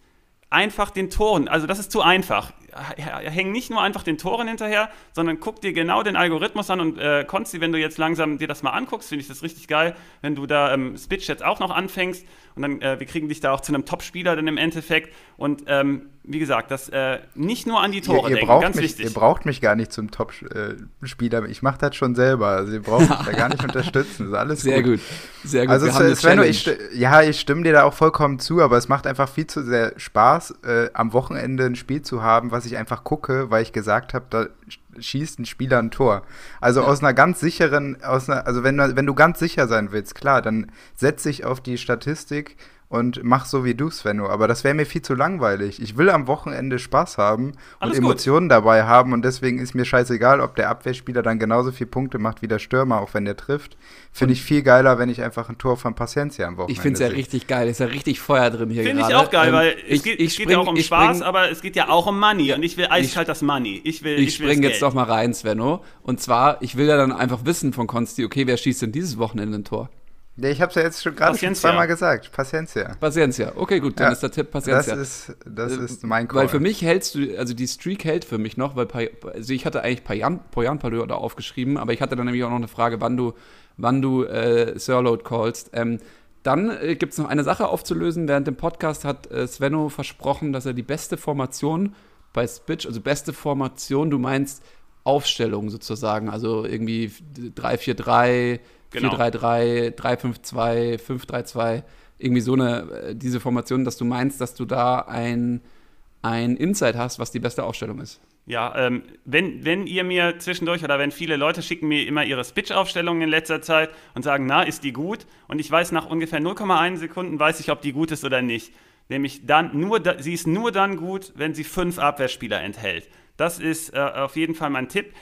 Speaker 1: einfach den Toren, also das ist zu einfach. Häng nicht nur einfach den Toren hinterher, sondern guck dir genau den Algorithmus an und äh, Konsti, wenn du jetzt langsam dir das mal anguckst, finde ich das richtig geil, wenn du da ähm, Spitch jetzt auch noch anfängst und dann, äh, wir kriegen dich da auch zu einem Top-Spieler dann im Endeffekt und ähm, wie gesagt, das äh, nicht nur an die Tore
Speaker 2: ihr, ihr
Speaker 1: denken, ganz
Speaker 2: mich,
Speaker 1: wichtig.
Speaker 2: Ihr braucht mich gar nicht zum Top-Spieler, ich mache das schon selber, also ihr braucht mich da gar nicht unterstützen, das ist alles
Speaker 3: Sehr gut, sehr gut.
Speaker 2: Also Sven, ich, ja, ich stimme dir da auch vollkommen zu, aber es macht einfach viel zu sehr Spaß, äh, am Wochenende ein Spiel zu haben, was ich einfach gucke, weil ich gesagt habe, da schießt ein Spieler ein Tor. Also ja. aus einer ganz sicheren, aus einer, also wenn, wenn du ganz sicher sein willst, klar, dann setze ich auf die Statistik und mach so wie du, Svenno. Aber das wäre mir viel zu langweilig. Ich will am Wochenende Spaß haben Alles und Emotionen gut. dabei haben und deswegen ist mir scheißegal, ob der Abwehrspieler dann genauso viele Punkte macht wie der Stürmer, auch wenn der trifft. Finde ich viel geiler, wenn ich einfach ein Tor von Paciencia am Wochenende
Speaker 3: Ich finde es ja richtig geil. Ist ja richtig Feuer drin hier
Speaker 1: Finde ich auch geil, ähm, weil ich, es geht, ich spring, geht ja auch um Spaß, spring, aber es geht ja auch um Money und ich will eiskalt das Money. Ich will
Speaker 3: Ich, ich springe jetzt doch mal rein, Svenno. Und zwar, ich will ja dann einfach wissen von Konsti, okay, wer schießt denn dieses Wochenende ein Tor?
Speaker 2: Ja, ich habe es ja jetzt schon gerade zweimal gesagt. Paciencia.
Speaker 3: Paciencia. Okay, gut, dann ja, ist der Tipp Paciencia.
Speaker 2: Das ist, das äh, ist mein Call.
Speaker 3: Weil für mich hältst du, also die Streak hält für mich noch, weil also ich hatte eigentlich Poyan, Poyan Paleur da aufgeschrieben, aber ich hatte dann nämlich auch noch eine Frage, wann du, wann du äh, Sirload callst. Ähm, dann äh, gibt es noch eine Sache aufzulösen. Während dem Podcast hat äh, Svenno versprochen, dass er die beste Formation bei Spitch, also beste Formation, du meinst Aufstellung sozusagen, also irgendwie 3-4-3, Genau. 4-3-3, 3-5-2, 5-3-2, irgendwie so eine, äh, diese Formation, dass du meinst, dass du da ein, ein Insight hast, was die beste Aufstellung ist.
Speaker 1: Ja, ähm, wenn, wenn ihr mir zwischendurch oder wenn viele Leute schicken mir immer ihre Spitch-Aufstellungen in letzter Zeit und sagen, na, ist die gut? Und ich weiß nach ungefähr 0,1 Sekunden, weiß ich, ob die gut ist oder nicht. Nämlich dann nur, sie ist nur dann gut, wenn sie fünf Abwehrspieler enthält. Das ist äh, auf jeden Fall mein Tipp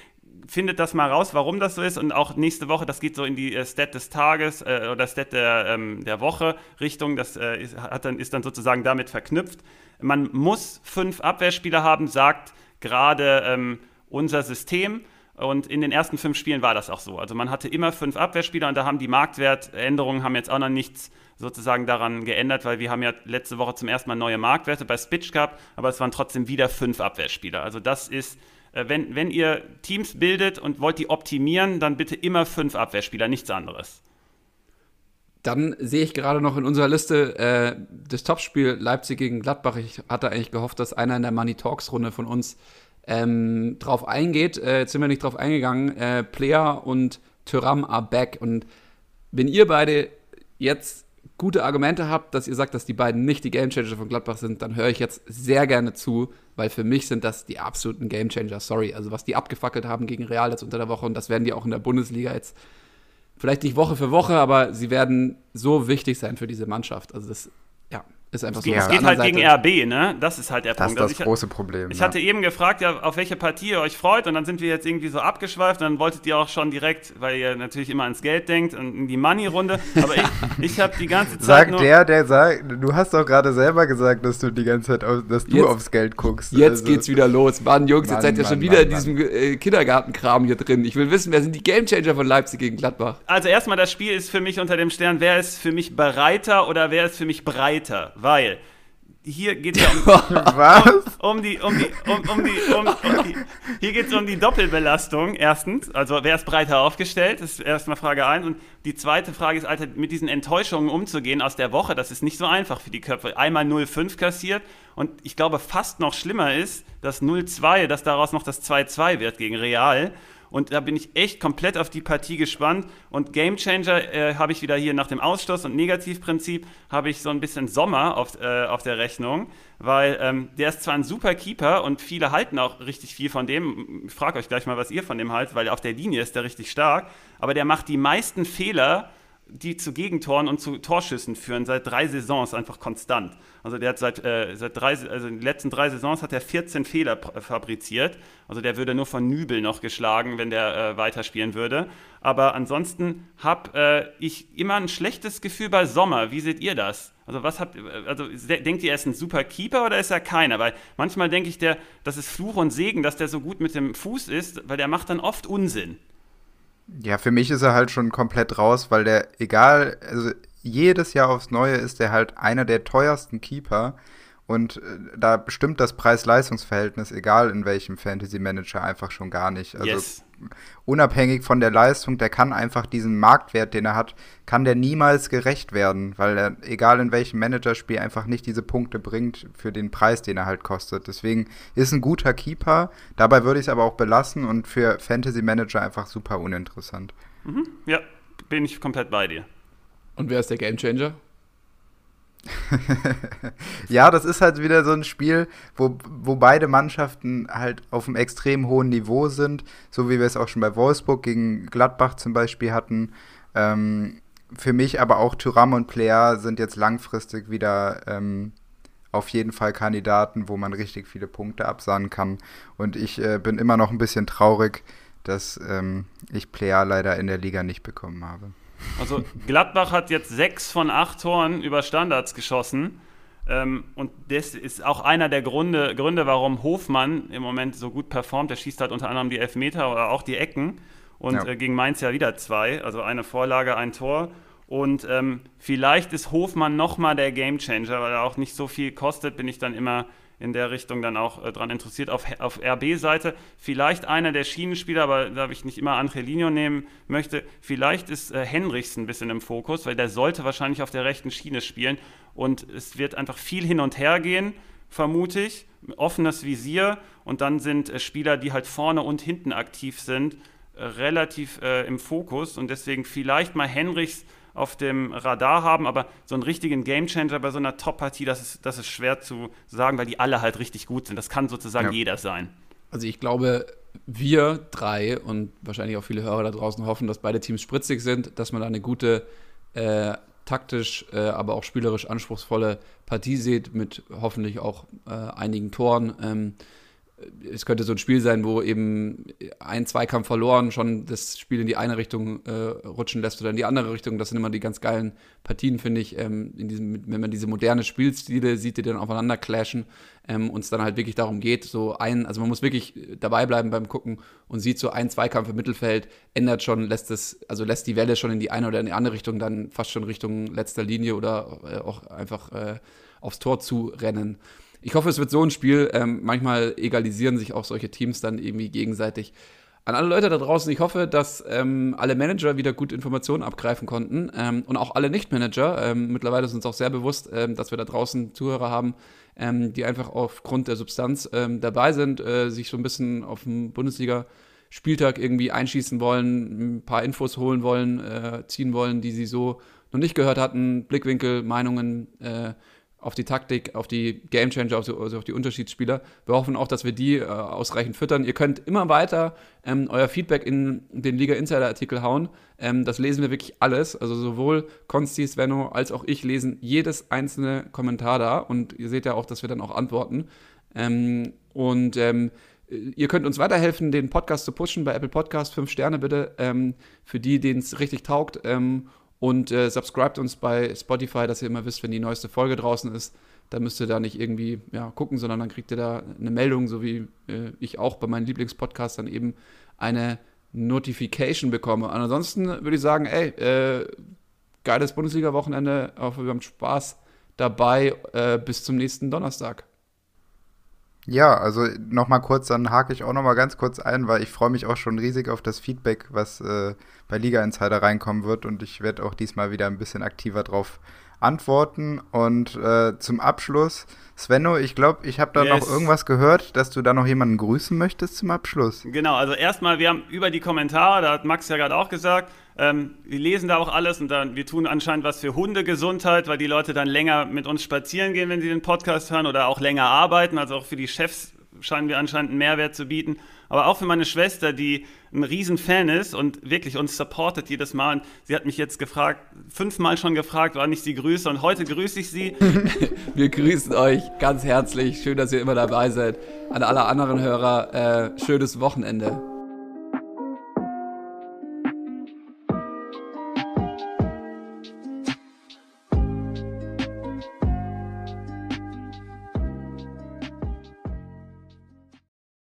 Speaker 1: findet das mal raus, warum das so ist. Und auch nächste Woche, das geht so in die äh, Stat des Tages äh, oder Stat der, ähm, der Woche Richtung. Das äh, ist, hat dann, ist dann sozusagen damit verknüpft. Man muss fünf Abwehrspieler haben, sagt gerade ähm, unser System. Und in den ersten fünf Spielen war das auch so. Also man hatte immer fünf Abwehrspieler und da haben die Marktwertänderungen haben jetzt auch noch nichts sozusagen daran geändert, weil wir haben ja letzte Woche zum ersten Mal neue Marktwerte bei Spitch gehabt, aber es waren trotzdem wieder fünf Abwehrspieler. Also das ist wenn, wenn ihr Teams bildet und wollt die optimieren, dann bitte immer fünf Abwehrspieler, nichts anderes.
Speaker 3: Dann sehe ich gerade noch in unserer Liste äh, das Topspiel Leipzig gegen Gladbach. Ich hatte eigentlich gehofft, dass einer in der Money Talks Runde von uns ähm, drauf eingeht. Äh, jetzt sind wir nicht drauf eingegangen. Äh, Player und Tyram are back. Und wenn ihr beide jetzt gute Argumente habt, dass ihr sagt, dass die beiden nicht die Gamechanger von Gladbach sind, dann höre ich jetzt sehr gerne zu, weil für mich sind das die absoluten Gamechanger. Sorry, also was die abgefackelt haben gegen Real jetzt unter der Woche und das werden die auch in der Bundesliga jetzt vielleicht nicht Woche für Woche, aber sie werden so wichtig sein für diese Mannschaft. Also das ist einfach so.
Speaker 1: Es geht halt Seite. gegen RB, ne? Das ist halt der
Speaker 2: das
Speaker 1: Punkt.
Speaker 2: Das ist das also große Problem.
Speaker 1: Ich ja. hatte eben gefragt, ja, auf welche Partie ihr euch freut und dann sind wir jetzt irgendwie so abgeschweift und dann wolltet ihr auch schon direkt, weil ihr natürlich immer ans Geld denkt und in die Money-Runde. Aber ich, ich habe die ganze Zeit.
Speaker 2: Sagt nur der, der sagt, du hast doch gerade selber gesagt, dass du die ganze Zeit, auf, dass du jetzt, aufs Geld guckst.
Speaker 3: Jetzt also. geht's wieder los. Mann, Jungs, Mann, jetzt seid ihr schon wieder Mann, in diesem äh, Kindergartenkram hier drin. Ich will wissen, wer sind die Gamechanger von Leipzig gegen Gladbach?
Speaker 1: Also erstmal, das Spiel ist für mich unter dem Stern, wer ist für mich bereiter oder wer ist für mich breiter? Weil hier geht es ja um, um, die, um die, um, um die, um, um die, hier geht es um die Doppelbelastung, erstens. Also, wer ist breiter aufgestellt? Das ist erstmal Frage 1. Und die zweite Frage ist, Alter, mit diesen Enttäuschungen umzugehen aus der Woche, das ist nicht so einfach für die Köpfe. Einmal 0-5 kassiert und ich glaube, fast noch schlimmer ist, dass 0-2, dass daraus noch das 2-2 wird gegen Real. Und da bin ich echt komplett auf die Partie gespannt. Und Gamechanger äh, habe ich wieder hier nach dem Ausschluss und Negativprinzip habe ich so ein bisschen Sommer auf, äh, auf der Rechnung, weil ähm, der ist zwar ein super Keeper und viele halten auch richtig viel von dem. Ich frage euch gleich mal, was ihr von dem haltet, weil auf der Linie ist der richtig stark. Aber der macht die meisten Fehler die zu Gegentoren und zu Torschüssen führen, seit drei Saisons einfach konstant. Also der hat seit, äh, seit drei, also in den letzten drei Saisons hat er 14 Fehler fabriziert. Also der würde nur von Nübel noch geschlagen, wenn der äh, weiterspielen würde. Aber ansonsten habe äh, ich immer ein schlechtes Gefühl bei Sommer. Wie seht ihr das? Also was habt also denkt ihr, er ist ein super Keeper oder ist er keiner? Weil manchmal denke ich, der, das ist Fluch und Segen, dass der so gut mit dem Fuß ist, weil der macht dann oft Unsinn.
Speaker 2: Ja, für mich ist er halt schon komplett raus, weil der, egal, also jedes Jahr aufs Neue ist er halt einer der teuersten Keeper. Und äh, da bestimmt das Preis-Leistungs-Verhältnis, egal in welchem Fantasy-Manager, einfach schon gar nicht. Also yes. unabhängig von der Leistung, der kann einfach diesen Marktwert, den er hat, kann der niemals gerecht werden, weil er, egal in welchem Managerspiel, einfach nicht diese Punkte bringt für den Preis, den er halt kostet. Deswegen ist ein guter Keeper. Dabei würde ich es aber auch belassen und für Fantasy-Manager einfach super uninteressant.
Speaker 1: Mhm. Ja, bin ich komplett bei dir.
Speaker 3: Und wer ist der Gamechanger?
Speaker 2: ja, das ist halt wieder so ein Spiel, wo, wo beide Mannschaften halt auf einem extrem hohen Niveau sind, so wie wir es auch schon bei Wolfsburg gegen Gladbach zum Beispiel hatten. Ähm, für mich aber auch Thuram und Player sind jetzt langfristig wieder ähm, auf jeden Fall Kandidaten, wo man richtig viele Punkte absahnen kann. Und ich äh, bin immer noch ein bisschen traurig, dass ähm, ich Player leider in der Liga nicht bekommen habe.
Speaker 1: Also Gladbach hat jetzt sechs von acht Toren über Standards geschossen. Ähm, und das ist auch einer der Gründe, Gründe, warum Hofmann im Moment so gut performt. Er schießt halt unter anderem die Elfmeter oder auch die Ecken. Und ja. äh, gegen Mainz ja wieder zwei. Also eine Vorlage, ein Tor. Und ähm, vielleicht ist Hofmann nochmal der Gamechanger, weil er auch nicht so viel kostet, bin ich dann immer in der Richtung dann auch äh, dran interessiert. Auf, auf RB-Seite vielleicht einer der Schienenspieler, aber da ich nicht immer Angelino nehmen möchte, vielleicht ist äh, Henrichs ein bisschen im Fokus, weil der sollte wahrscheinlich auf der rechten Schiene spielen und es wird einfach viel hin und her gehen, vermute ich. Offenes Visier und dann sind äh, Spieler, die halt vorne und hinten aktiv sind, äh, relativ äh, im Fokus und deswegen vielleicht mal Henrichs auf dem Radar haben, aber so einen richtigen Gamechanger bei so einer Top-Partie, das ist, das ist schwer zu sagen, weil die alle halt richtig gut sind. Das kann sozusagen ja. jeder sein.
Speaker 3: Also ich glaube, wir drei und wahrscheinlich auch viele Hörer da draußen hoffen, dass beide Teams spritzig sind, dass man da eine gute äh, taktisch, äh, aber auch spielerisch anspruchsvolle Partie sieht, mit hoffentlich auch äh, einigen Toren. Ähm, es könnte so ein Spiel sein, wo eben ein Zweikampf verloren schon das Spiel in die eine Richtung äh, rutschen lässt oder in die andere Richtung. Das sind immer die ganz geilen Partien, finde ich, ähm, diesem, wenn man diese moderne Spielstile sieht, die dann aufeinander clashen ähm, und es dann halt wirklich darum geht, so ein, also man muss wirklich dabei bleiben beim Gucken und sieht so ein Zweikampf im Mittelfeld, ändert schon, lässt es, also lässt die Welle schon in die eine oder in die andere Richtung, dann fast schon Richtung letzter Linie oder äh, auch einfach äh, aufs Tor zu rennen ich hoffe, es wird so ein Spiel. Ähm, manchmal egalisieren sich auch solche Teams dann irgendwie gegenseitig. An alle Leute da draußen, ich hoffe, dass ähm, alle Manager wieder gut Informationen abgreifen konnten ähm, und auch alle Nicht-Manager. Ähm, mittlerweile ist uns auch sehr bewusst, ähm, dass wir da draußen Zuhörer haben, ähm, die einfach aufgrund der Substanz dabei sind, äh, sich so ein bisschen auf dem Bundesliga-Spieltag irgendwie einschießen wollen, ein paar Infos holen wollen, äh, ziehen wollen, die sie so noch nicht gehört hatten, Blickwinkel, Meinungen. Äh, auf die Taktik, auf die Gamechanger, also auf die Unterschiedsspieler. Wir hoffen auch, dass wir die äh, ausreichend füttern. Ihr könnt immer weiter ähm, euer Feedback in den Liga Insider Artikel hauen. Ähm, das lesen wir wirklich alles. Also sowohl Konsti, Svenno als auch ich lesen jedes einzelne Kommentar da und ihr seht ja auch, dass wir dann auch antworten. Ähm, und ähm, Ihr könnt uns weiterhelfen, den Podcast zu pushen bei Apple Podcast. Fünf Sterne bitte ähm, für die, denen es richtig taugt. Und äh, subscribt uns bei Spotify, dass ihr immer wisst, wenn die neueste Folge draußen ist. Dann müsst ihr da nicht irgendwie ja, gucken, sondern dann kriegt ihr da eine Meldung, so wie äh, ich auch bei meinen Lieblingspodcasts dann eben eine Notification bekomme. Und ansonsten würde ich sagen, ey, äh, geiles Bundesliga-Wochenende, auch wir haben Spaß dabei. Äh, bis zum nächsten Donnerstag.
Speaker 2: Ja, also nochmal kurz, dann hake ich auch nochmal ganz kurz ein, weil ich freue mich auch schon riesig auf das Feedback, was äh, bei Liga Insider reinkommen wird und ich werde auch diesmal wieder ein bisschen aktiver drauf antworten. Und äh, zum Abschluss, Svenno, ich glaube, ich habe da yes. noch irgendwas gehört, dass du da noch jemanden grüßen möchtest zum Abschluss.
Speaker 1: Genau, also erstmal, wir haben über die Kommentare, da hat Max ja gerade auch gesagt, ähm, wir lesen da auch alles und dann, wir tun anscheinend was für Hundegesundheit, weil die Leute dann länger mit uns spazieren gehen, wenn sie den Podcast hören oder auch länger arbeiten. Also auch für die Chefs scheinen wir anscheinend einen Mehrwert zu bieten. Aber auch für meine Schwester, die ein Riesenfan ist und wirklich uns supportet jedes Mal. Und sie hat mich jetzt gefragt, fünfmal schon gefragt, wann ich sie grüße. Und heute grüße ich sie.
Speaker 3: wir grüßen euch ganz herzlich. Schön, dass ihr immer dabei seid. An alle anderen Hörer, äh, schönes Wochenende.